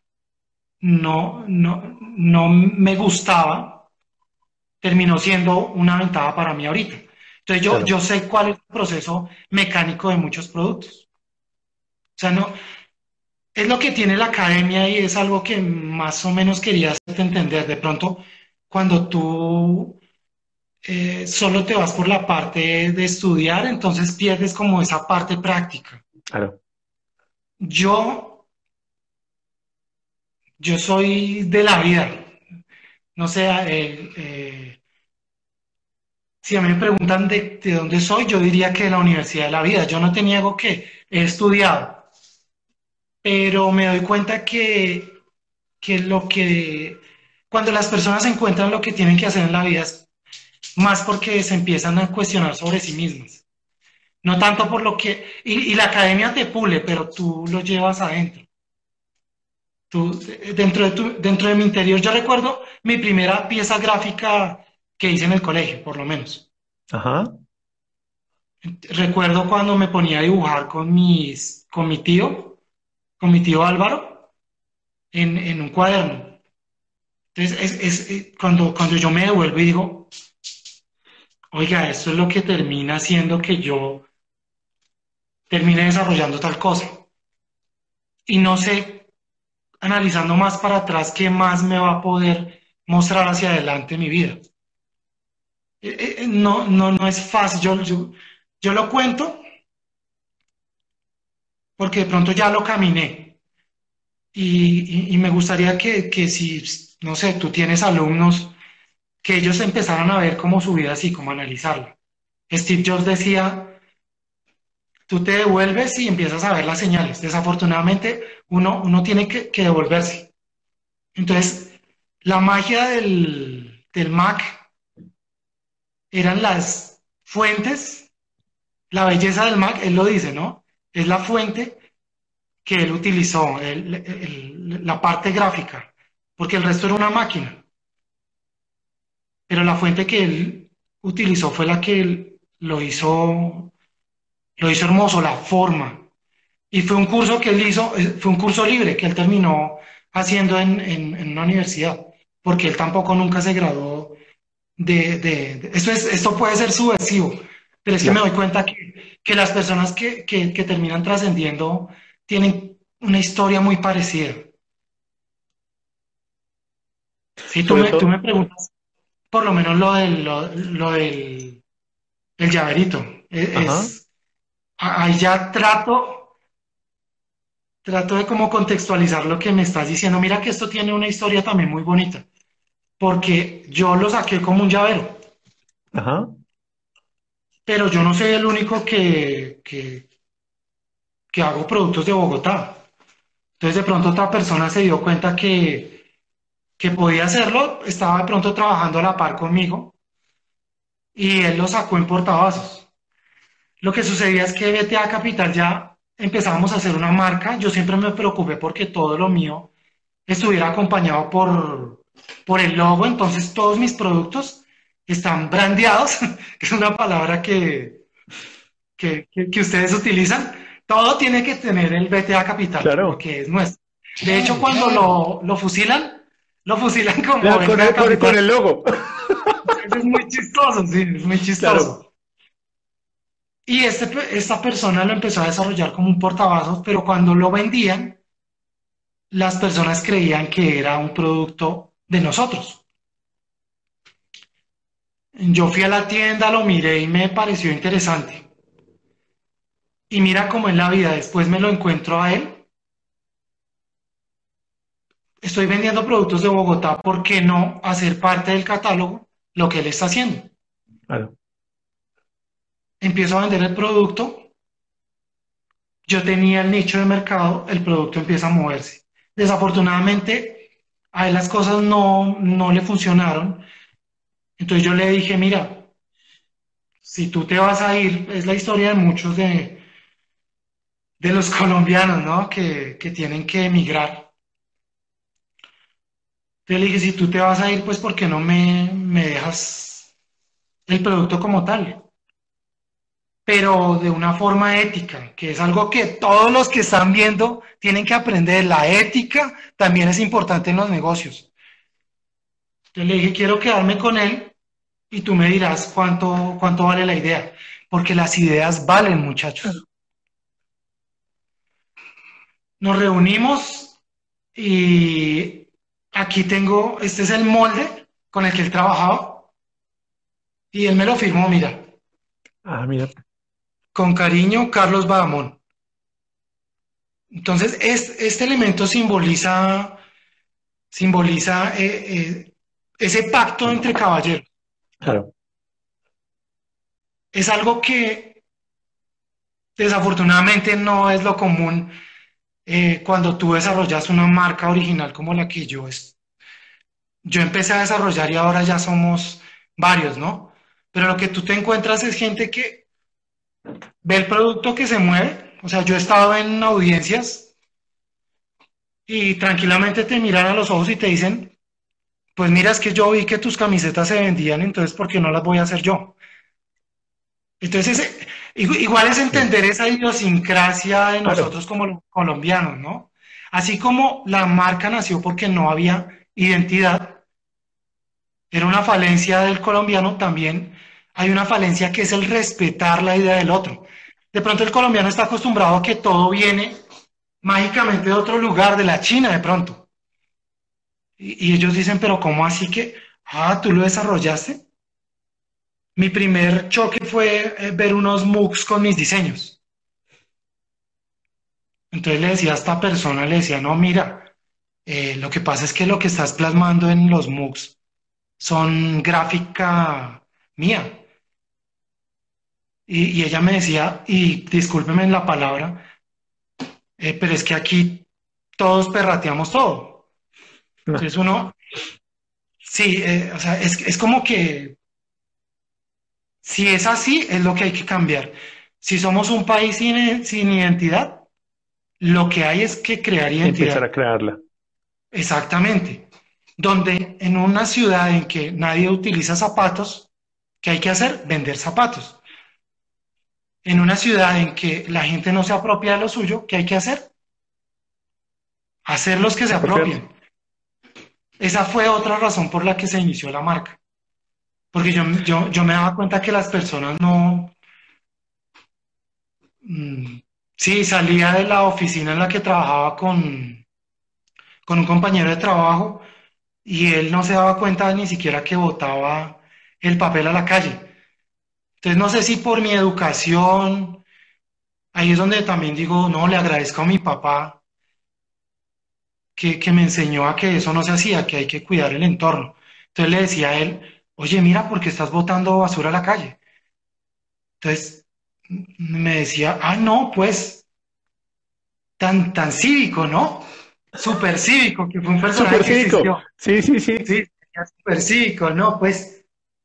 no, no, no me gustaba, terminó siendo una ventaja para mí ahorita. Entonces yo, yo sé cuál es el proceso mecánico de muchos productos. O sea, no, es lo que tiene la academia y es algo que más o menos quería hacerte entender. De pronto, cuando tú eh, solo te vas por la parte de estudiar, entonces pierdes como esa parte práctica. Claro. Yo yo soy de la vida. No sé, eh, eh, si a mí me preguntan de, dónde soy, yo diría que de la Universidad de la Vida. Yo no te niego que he estudiado, pero me doy cuenta que, que lo que, cuando las personas encuentran lo que tienen que hacer en la vida es más porque se empiezan a cuestionar sobre sí mismas. No tanto por lo que, y la academia te pule, pero tú lo llevas adentro dentro, de dentro de mi interior, yo recuerdo mi primera pieza gráfica que hice en el colegio, por lo menos. Ajá. Recuerdo cuando me ponía a dibujar con, mis, con mi tío, con mi tío Álvaro, en, en un cuaderno. Entonces, es, es, cuando, cuando yo me devuelvo y digo, oiga, esto es lo que termina haciendo que yo termine desarrollando tal cosa. Y no sé analizando más para atrás qué más me va a poder mostrar hacia adelante mi vida. Eh, eh, no, no, no es fácil, yo, yo, lo cuento porque de pronto ya lo caminé. Y, me gustaría que, que, si, no sé, tú tienes alumnos, que ellos empezaran a ver cómo su vida así, cómo analizarla. Steve Jobs decía, tú te devuelves y empiezas a ver las señales. Desafortunadamente, uno, uno tiene que, devolverse. Entonces, la magia del, Mac eran las fuentes, la belleza del Mac, él lo dice, ¿no? Es la fuente que él utilizó, la parte gráfica, porque el resto era una máquina. Pero la fuente que él utilizó fue la que él lo hizo lo hizo hermoso, la forma. Y fue un curso que él hizo, eh, fue un curso libre que él terminó haciendo en, en, una universidad, porque él tampoco nunca se graduó de... esto, es, esto puede ser subversivo, pero es que me doy cuenta que, que las personas que, que, que terminan trascendiendo tienen una historia muy parecida. Si tú me, tú me preguntas, por lo menos lo del, lo, del el llaverito, es, ahí ya trato, trato de como contextualizar lo que me estás diciendo. Mira que esto tiene una historia también muy bonita, porque yo lo saqué como un llavero. Ajá. Pero yo no soy el único que, que, que hago productos de Bogotá. Entonces de pronto otra persona se dio cuenta que, que podía hacerlo, estaba de pronto trabajando a la par conmigo y él lo sacó en portavasos. Lo que sucedía es que BTA Capital ya empezábamos a hacer una marca. Yo siempre me preocupé porque todo lo mío estuviera acompañado por, por el logo. Entonces todos mis productos están brandeados, que es una palabra que, que, ustedes utilizan. Todo tiene que tener el BTA Capital, claro. que es nuestro. De hecho, cuando lo, lo fusilan, lo fusilan con, con, el, con, el, logo. es muy chistoso, sí, es muy chistoso. Y este, esta persona lo empezó a desarrollar como un portavasos, pero cuando lo vendían, las personas creían que era un producto de nosotros. Yo fui a la tienda, lo miré y me pareció interesante. Y mira cómo en la vida, después me lo encuentro a él. Estoy vendiendo productos de Bogotá, ¿por qué no hacer parte del catálogo lo que él está haciendo? Claro. Empiezo a vender el producto, yo tenía el nicho de mercado, el producto empieza a moverse. Desafortunadamente, a él las cosas no, no le funcionaron. Entonces yo le dije, mira, si tú te vas a ir, es la historia de muchos de, de los colombianos, ¿no? Que, tienen que emigrar. Yo le dije, si tú te vas a ir, pues ¿por qué no me, me dejas el producto como tal? Pero de una forma ética, que es algo que todos los que están viendo tienen que aprender. La ética también es importante en los negocios. Yo le dije, quiero quedarme con él y tú me dirás cuánto, cuánto vale la idea, porque las ideas valen, muchachos. Nos reunimos y aquí tengo, este es el molde con el que él trabajaba y él me lo firmó, mira. Ah, mira. Con cariño, Carlos Badamón. Entonces, este, elemento simboliza, simboliza eh, eh, ese pacto entre caballeros. Claro. Es algo que desafortunadamente no es lo común eh, cuando tú desarrollas una marca original como la que yo es, yo empecé a desarrollar y ahora ya somos varios, ¿no? Pero lo que tú te encuentras es gente que ve el producto que se mueve. O sea, yo he estado en audiencias y tranquilamente te miran a los ojos y te dicen, pues mira, es que yo vi que tus camisetas se vendían, entonces ¿por qué no las voy a hacer yo? Entonces, igual es entender esa idiosincrasia de nosotros como colombianos, ¿no? Así como la marca nació porque no había identidad, era una falencia del colombiano, también hay una falencia que es el respetar la idea del otro. De pronto el colombiano está acostumbrado a que todo viene mágicamente de otro lugar, de la China de pronto. Y, y ellos dicen, pero ¿cómo así que, ah, tú lo desarrollaste? Mi primer choque fue eh, ver unos MOOCs con mis diseños. Entonces le decía a esta persona, le decía, no, mira, eh, lo que pasa es que lo que estás plasmando en los MOOCs son gráfica mía. Y, ella me decía, y discúlpeme en la palabra, eh, pero es que aquí todos perrateamos todo. Entonces uno, sí, o sea, es, es como que si es así, es lo que hay que cambiar. Si somos un país sin, identidad, lo que hay es que crear identidad. Empezar a crearla. Exactamente. Donde en una ciudad en que nadie utiliza zapatos, ¿qué hay que hacer? Vender zapatos. En una ciudad en que la gente no se apropia de lo suyo, ¿qué hay que hacer? Hacer los que se apropien. Esa fue otra razón por la que se inició la marca. Porque yo, yo, me daba cuenta que las personas no... Mm, sí, salía de la oficina en la que trabajaba con, con un compañero de trabajo y él no se daba cuenta ni siquiera que botaba el papel a la calle. Entonces no sé si por mi educación, ahí es donde también digo, no, le agradezco a mi papá que, que me enseñó a que eso no se hacía, que hay que cuidar el entorno. Entonces le decía a él, oye, mira, porque estás botando basura a la calle. Entonces me decía, ah, no, pues, tan, tan cívico, ¿no? Super cívico, que fue un personaje super cívico. Sí, sí, sí. Sí, super cívico, ¿no? Pues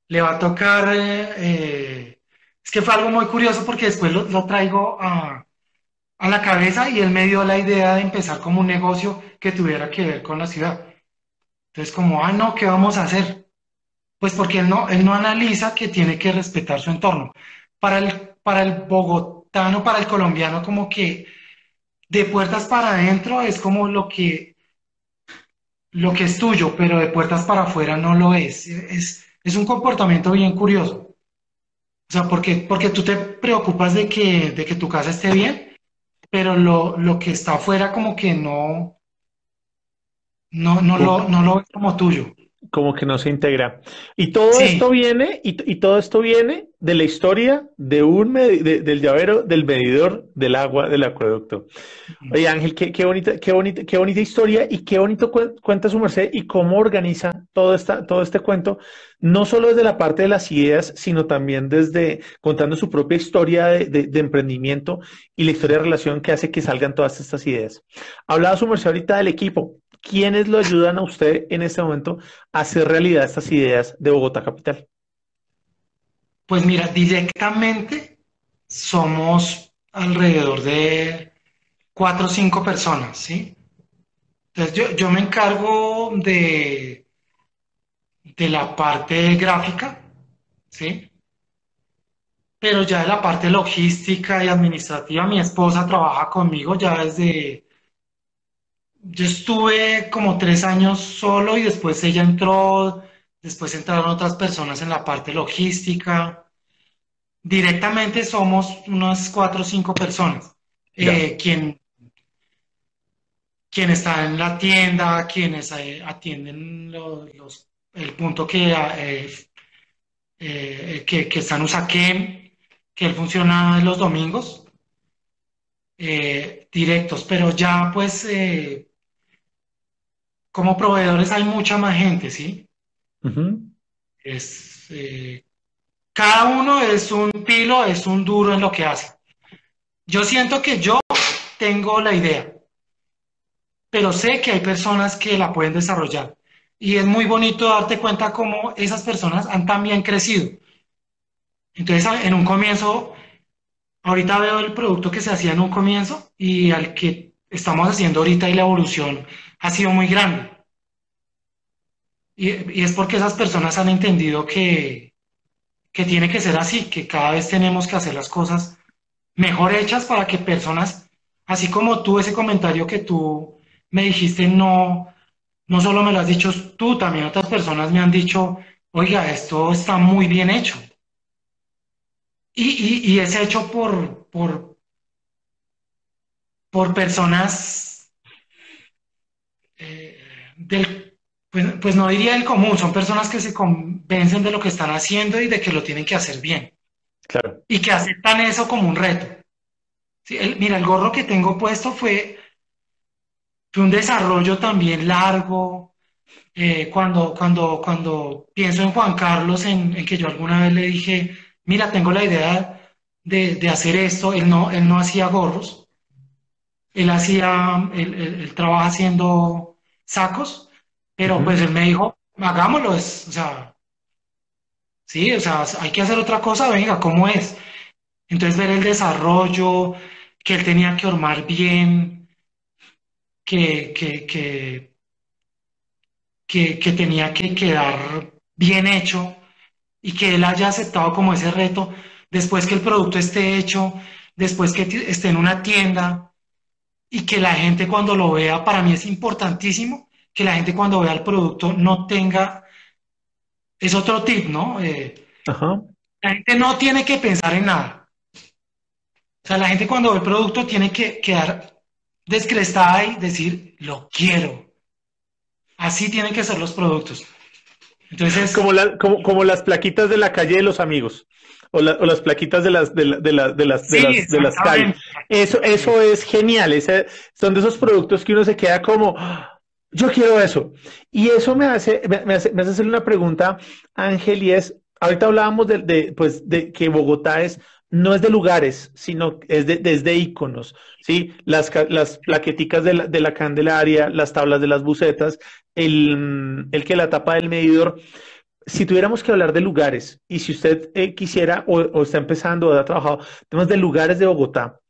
le va a tocar, eh, eh, es que fue algo muy curioso porque después lo, lo traigo a, a la cabeza y él me dio la idea de empezar como un negocio que tuviera que ver con la ciudad. Entonces, como, ah, no, ¿qué vamos a hacer? Pues porque él no, él no analiza que tiene que respetar su entorno. Para el, para el bogotano, para el colombiano, como que de puertas para adentro es como lo que, lo que es tuyo, pero de puertas para afuera no lo es. Es, es un comportamiento bien curioso. O sea, porque, porque tú te preocupas de que, de que tu casa esté bien, pero lo, lo que está afuera como que no, no, no lo, no lo ves como tuyo como que no se integra. Y todo esto viene, y, todo esto viene de la historia de un del llavero del medidor del agua del acueducto. Oye, Ángel, qué, bonita, qué bonita, qué bonita historia y qué bonito cuenta su merced y cómo organiza todo, esta, todo este cuento, no solo desde la parte de las ideas, sino también desde contando su propia historia de, de emprendimiento y la historia de relación que hace que salgan todas estas ideas. Hablaba su merced ahorita del equipo. ¿Quiénes lo ayudan a usted en este momento a hacer realidad estas ideas de Bogotá Capital? Pues mira, directamente somos alrededor de cuatro o cinco personas, ¿sí? Entonces yo, me encargo de, de la parte gráfica, ¿sí? Pero ya de la parte logística y administrativa, mi esposa trabaja conmigo ya desde yo estuve como tres años solo y después ella entró, después entraron otras personas en la parte logística. Directamente somos unas cuatro o cinco personas. Eh, quien, quien está en la tienda, quienes eh, atienden los, el punto que, eh, que, que, está en Usaquén, que él funciona los domingos, directos, pero ya pues como proveedores hay mucha más gente, ¿sí? es, eh, cada uno es un pilo, es un duro en lo que hace. Yo siento que yo tengo la idea, pero sé que hay personas que la pueden desarrollar. Y es muy bonito darte cuenta cómo esas personas han también crecido. Entonces, en un comienzo, ahorita veo el producto que se hacía en un comienzo y al que estamos haciendo ahorita y la evolución ha sido muy grande. Y, es porque esas personas han entendido que, que tiene que ser así, que cada vez tenemos que hacer las cosas mejor hechas para que personas, así como tú, ese comentario que tú me dijiste, no, no solo me lo has dicho tú, también otras personas me han dicho, oiga, esto está muy bien hecho. Y, y, es hecho por, por, por personas del, pues, pues, no diría el común, son personas que se convencen de lo que están haciendo y de que lo tienen que hacer bien. Claro. Y que aceptan eso como un reto. mira, el gorro que tengo puesto fue, un desarrollo también largo. Eh, cuando, cuando, cuando pienso en Juan Carlos, en, que yo alguna vez le dije, mira, tengo la idea de, hacer esto, él no, él no hacía gorros, él hacía, él trabaja haciendo sacos pero pues él me dijo, hagámoslo, es, o sea, sí, o sea, hay que hacer otra cosa, venga, ¿cómo es? Entonces ver el desarrollo, que él tenía que ormar bien, que, que, que, que, tenía que quedar bien hecho y que él haya aceptado como ese reto, después que el producto esté hecho, después que esté en una tienda y que la gente cuando lo vea, para mí es importantísimo que la gente cuando vea el producto no tenga, es otro tip, ¿no? Eh, la gente no tiene que pensar en nada. O sea, la gente cuando ve el producto tiene que quedar descrestada y decir, lo quiero. Así tienen que ser los productos. Entonces, como, como, las plaquitas de la calle de los amigos. O, las plaquitas de las de, de, las de las de las calles. Eso, eso es genial. Ese, son de esos productos que uno se queda como, yo quiero eso. Y eso me hace, me, hace, me hace hacer una pregunta, Ángel, y es, ahorita hablábamos de, pues, de que Bogotá es, no es de lugares, sino es de, desde íconos, ¿sí? Las, las plaqueticas de la, de la Candelaria, las tablas de las bucetas, el, el que la tapa del medidor. Si tuviéramos que hablar de lugares, y si usted eh, quisiera o, o, está empezando o ha trabajado temas de lugares de Bogotá,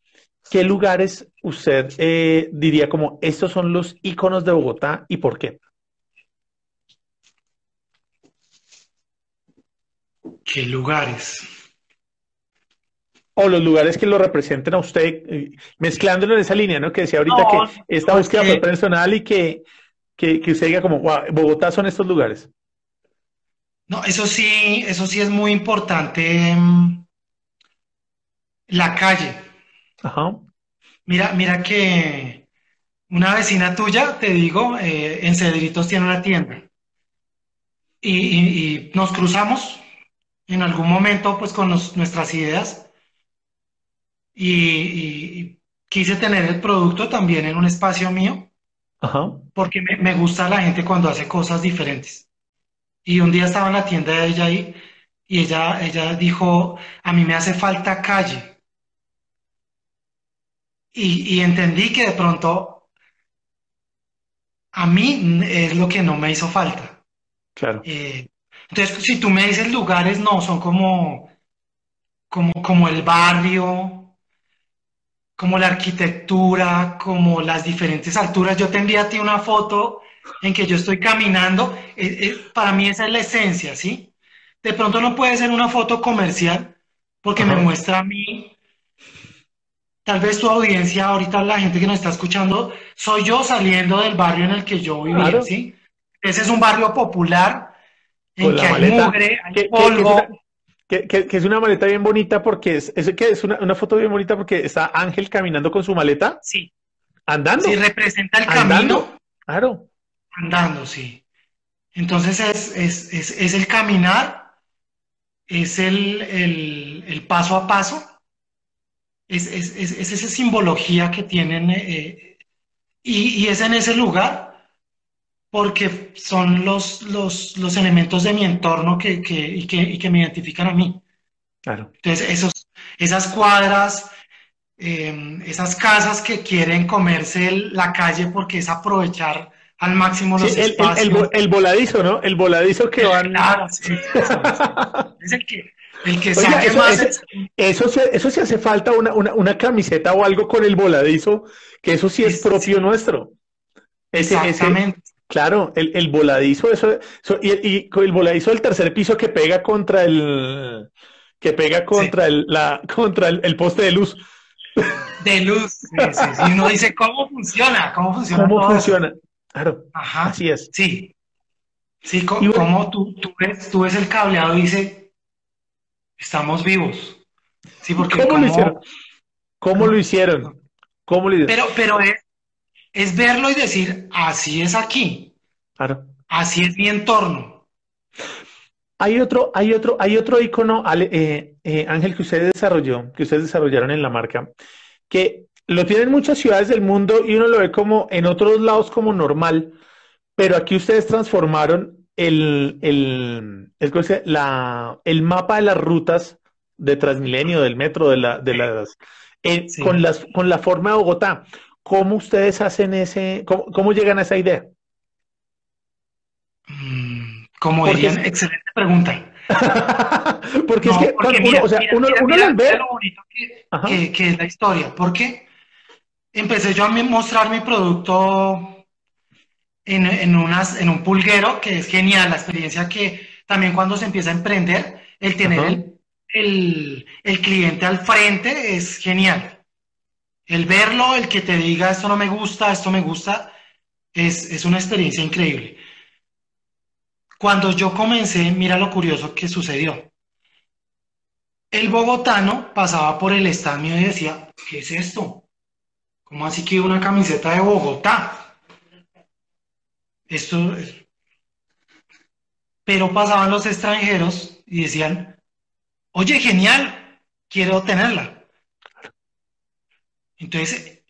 ¿qué lugares usted eh, diría como estos son los iconos de Bogotá y por qué? ¿Qué lugares? O los lugares que lo representen a usted, eh, mezclándolo en esa línea, ¿no? Que decía ahorita que esta búsqueda fue personal y que, que, usted diga como, Bogotá son estos lugares. No, eso sí, eso sí es muy importante. mm, La calle. Ajá, Mira, mira que una vecina tuya, te digo, eh, en Cedritos tiene una tienda y, y- y nos cruzamos en algún momento pues con nuestras ideas y quise tener el producto también en un espacio mío ajá. porque me, me gusta la gente cuando hace cosas diferentes. Y un día estaba en la tienda de ella ahí y ella, ella dijo, a mí me hace falta calle. Y, y entendí que de pronto a mí es lo que no me hizo falta. Claro. Eh, entonces, si tú me dices lugares, no, son como, como, como el barrio, como la arquitectura, como las diferentes alturas. Yo te envié a ti una foto en que yo estoy caminando. Eh, eh, para mí esa es la esencia, ¿sí? De pronto no puede ser una foto comercial porque me muestra a mí, tal vez tu audiencia, ahorita la gente que nos está escuchando, soy yo saliendo del barrio en el que yo vivía, Claro. ¿sí? Ese es un barrio popular en Con que hay maleta. mugre, hay es polvo. una, que- que- que es una maleta bien bonita porque es, es, que es una, una foto bien bonita porque está Ángel caminando con su maleta, Sí, andando, sí, representa el andando. camino Claro. Andando, sí. Entonces es, es, es, es el caminar, es el, el, el paso a paso, es, es, es, es esa simbología que tienen eh, y, y es en ese lugar porque son los, los, los elementos de mi entorno que, que, y que, y que me identifican a mí. Claro. Entonces, esos, esas cuadras, eh, esas casas que quieren comerse el- la calle porque es aprovechar al máximo Sí, los el, el, el, espacios. vo- el voladizo, ¿no? El voladizo que van. Claro, sí, sí, sí, sí. Es el que, el que Oiga, saque eso, más. eso, eso, se, eso sí hace falta una, una, una camiseta o algo con el voladizo, que eso sí es Sí, propio sí. nuestro. Ese, ese, Exactamente. claro, el, el voladizo, eso, eso- y, y el voladizo del tercer piso que pega contra el, que pega contra el, la, contra el, el poste de luz. De luz. Sí, sí, sí. Y uno dice, ¿cómo funciona? ¿Cómo funciona ¿Cómo todo eso? Claro, Ajá. así es. Sí. Sí, co- Y bueno- como tú, tú ves, tú ves el cableado y dice, estamos vivos. Sí, porque ¿Cómo lo hicieron? ¿Cómo lo hicieron? ¿Cómo lo hicieron? Pero, pero es, es verlo y decir, así es aquí, Claro. así es mi entorno. Hay otro, hay otro, hay otro icono, eh, eh, Ángel, que usted desarrolló, que ustedes desarrollaron en la marca, que lo tienen muchas ciudades del mundo y uno lo ve como en otros lados como normal, pero aquí ustedes transformaron el, el, el, la, el mapa de las rutas de Transmilenio, del metro, de la, de las, Sí. con las, con la forma de Bogotá. ¿Cómo ustedes hacen ese, cómo, cómo llegan a esa idea? Mm, Como Porque dirían, es- excelente pregunta. Porque es que porque cuando mira, uno, o sea, mira, uno, uno las ve, lo bonito que, Ajá. que- que es la historia. Porque empecé yo a mostrar mi producto en, en, unas, en un pulguero, que es genial, la experiencia que también cuando se empieza a emprender, el tener el, el, el cliente al frente es genial. El verlo, el que te diga esto no me gusta, esto me gusta, es, es una experiencia increíble. Cuando yo comencé, mira lo curioso que sucedió. El bogotano pasaba por el stand mío y decía, ¿qué es esto? ¿Cómo así que una camiseta de Bogotá? Esto es... Pero pasaban los extranjeros y decían, oye, genial, quiero tenerla. Entonces,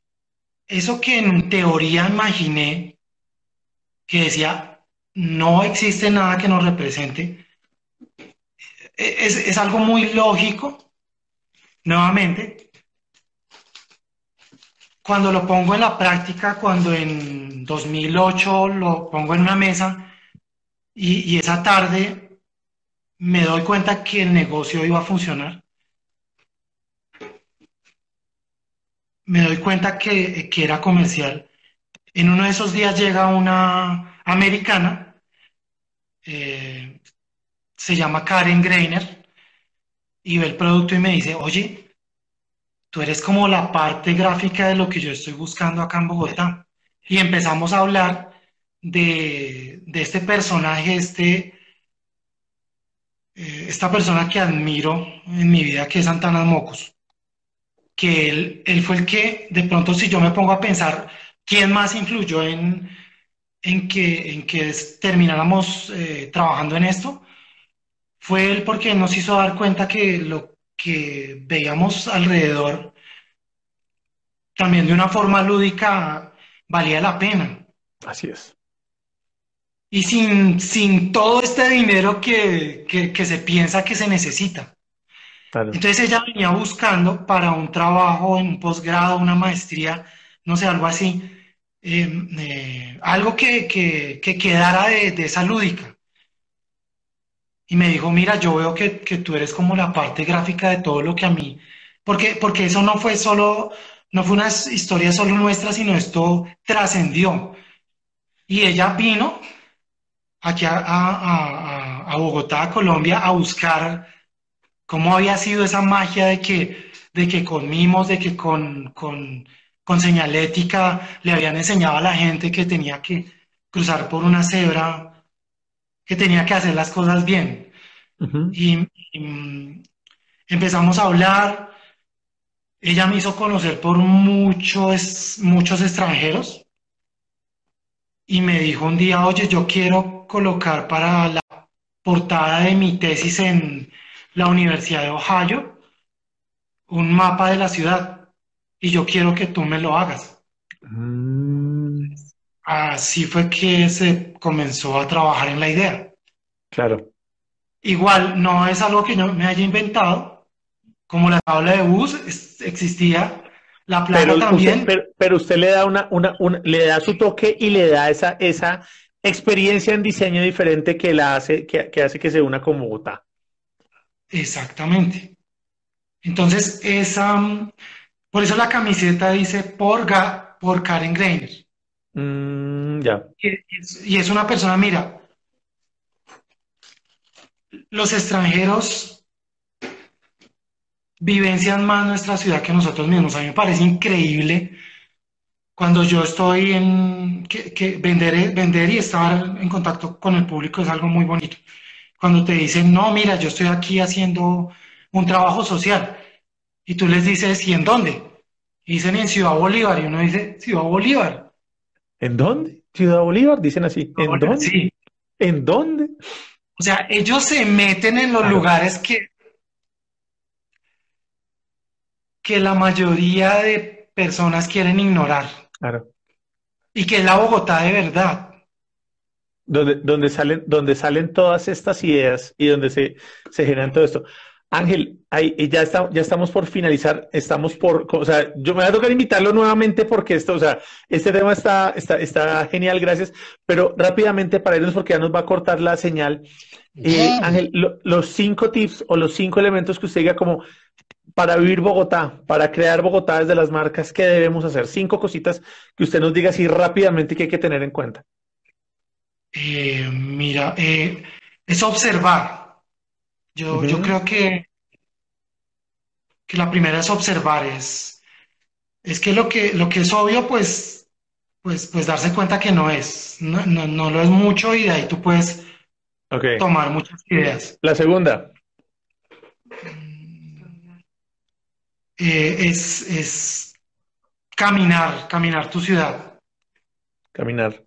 eso que en teoría imaginé, que decía, no existe nada que nos represente, e- es, es algo muy lógico, nuevamente, cuando lo pongo en la práctica, cuando en 2008 lo pongo en una mesa y, esa tarde me doy cuenta que el negocio iba a funcionar, me doy cuenta que, que era comercial. En uno de esos días llega una americana, eh, se llama Karen Greiner, y ve el producto y me dice, oye, tú eres como la parte gráfica de lo que yo estoy buscando acá en Bogotá. Y empezamos a hablar de, de este personaje, este, esta persona que admiro en mi vida, que es Santana Mocos, que él, él fue el que, de pronto, si yo me pongo a pensar, ¿quién más influyó en, en que, en que termináramos eh, trabajando en esto? Fue él porque nos hizo dar cuenta que lo que veíamos alrededor, también de una forma lúdica, valía la pena. Así es. Y sin, sin todo este dinero que, que, se piensa que se necesita. Entonces ella venía buscando para un trabajo en un posgrado, una maestría, no sé, algo así, em, eh, algo que, que, que quedara de, de, esa lúdica. Y me dijo, mira, yo veo que, que, tú eres como la parte gráfica de todo lo que a mí, porque, porque eso no fue solo, no fue una historia solo nuestra, sino esto trascendió. Y ella vino aquí a, Bogotá, Colombia, a buscar cómo había sido esa magia de que, de que con mimos, de que con, con, con señalética le habían enseñado a la gente que tenía que cruzar por una cebra, que tenía que hacer las cosas bien. y, mm, empezamos a hablar. Ella me hizo conocer por muchos, muchos extranjeros y me dijo un día, oye, yo quiero colocar para la portada de mi tesis en la Universidad de Ohio un mapa de la ciudad y yo quiero que tú me lo hagas. Mm. Así fue que se comenzó a trabajar en la idea. Claro. Igual, no es algo que yo me haya inventado, como la tabla de bus existía la pero también. Usted, pero, usted le da una, una, le da su toque y le da esa, esa experiencia en diseño diferente que la hace, que, hace que se una con Bogotá. Exactamente. Entonces, esa, por eso la camiseta dice por, por Karen Greiner. Mm, ya. y es una persona, mira, los extranjeros vivencian más nuestra ciudad que nosotros mismos. A mí me parece increíble cuando yo estoy en que, vender, vender y estar en contacto con el público es algo muy bonito. Cuando te dicen, no, mira, yo estoy aquí haciendo un trabajo social y tú les dices, ¿y en dónde? Y dicen en Ciudad Bolívar y uno dice, Ciudad Bolívar. ¿En dónde? Ciudad Bolívar, dicen así. ¿En dónde? Sí. ¿En dónde? O sea, ellos se meten en los lugares que que la mayoría de personas quieren ignorar. Claro. Y que es la Bogotá de verdad. Donde, donde, salen, donde salen todas estas ideas y donde se, se generan todo esto. Ángel, ahí, ya, está, ya estamos por finalizar, estamos por, o sea, yo me voy a tocar invitarlo nuevamente porque esto, o sea, este tema está, está, está genial, gracias, pero rápidamente para irnos porque ya nos va a cortar la señal. Eh, Ángel, los cinco tips o los cinco elementos que usted diga como para vivir Bogotá, para crear Bogotá desde las marcas, ¿qué debemos hacer? Cinco cositas que usted nos diga así rápidamente que hay que tener en cuenta. Eh, mira, eh, es observar. Yo, yo creo que, que la primera es observar, es, es que lo que lo que es obvio, pues, pues, pues darse cuenta que no es, no, no, lo es mucho y de ahí tú puedes tomar muchas ideas. La segunda. Eh, es, caminar, caminar tu ciudad. Caminar.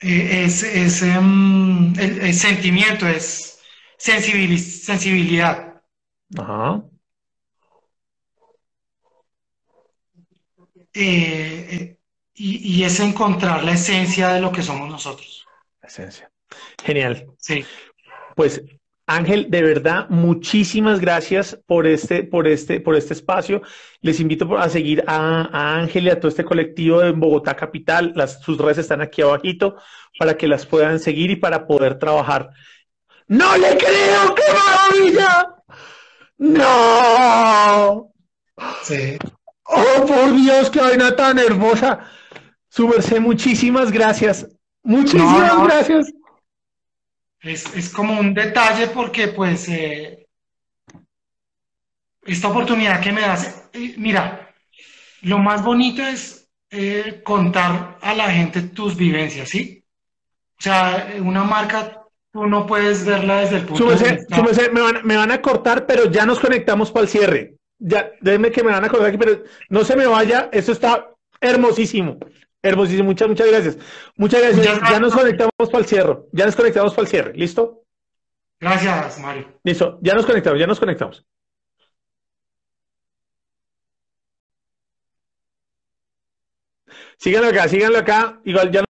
Eh, es, es em, el, sentimiento, es sensibilidad. Ajá. Eh, y, y, es encontrar la esencia de lo que somos nosotros. La esencia. Genial. Sí. Pues Ángel, de verdad, muchísimas gracias por este, por este, por este espacio. Les invito a seguir a, Ángel y a todo este colectivo de Bogotá Capital. Las, sus redes están aquí abajito para que las puedan seguir y para poder trabajar. ¡No le creo! ¡Qué maravilla! ¡No! Sí. ¡Oh, por Dios, qué vaina tan hermosa! Su muchísimas gracias. Muchísimas gracias es, como un detalle porque pues eh, esta oportunidad que me das, eh, mira, lo más bonito es eh, contar a la gente tus vivencias, ¿sí? O sea, una marca tú no puedes verla desde el punto de vista. merced, me, van, me van a cortar, pero ya nos conectamos para el cierre. Ya, déjenme que me van a cortar aquí, pero no se me vaya. Eso está hermosísimo. Hermosísimo. Muchas, muchas gracias. Muchas gracias. Muchas gracias. Ya nos conectamos para el cierre. Ya nos conectamos para el cierre. ¿Listo? Gracias, Mario. Listo. Ya nos conectamos, ya nos conectamos. Síganlo acá, síganlo acá. Igual ya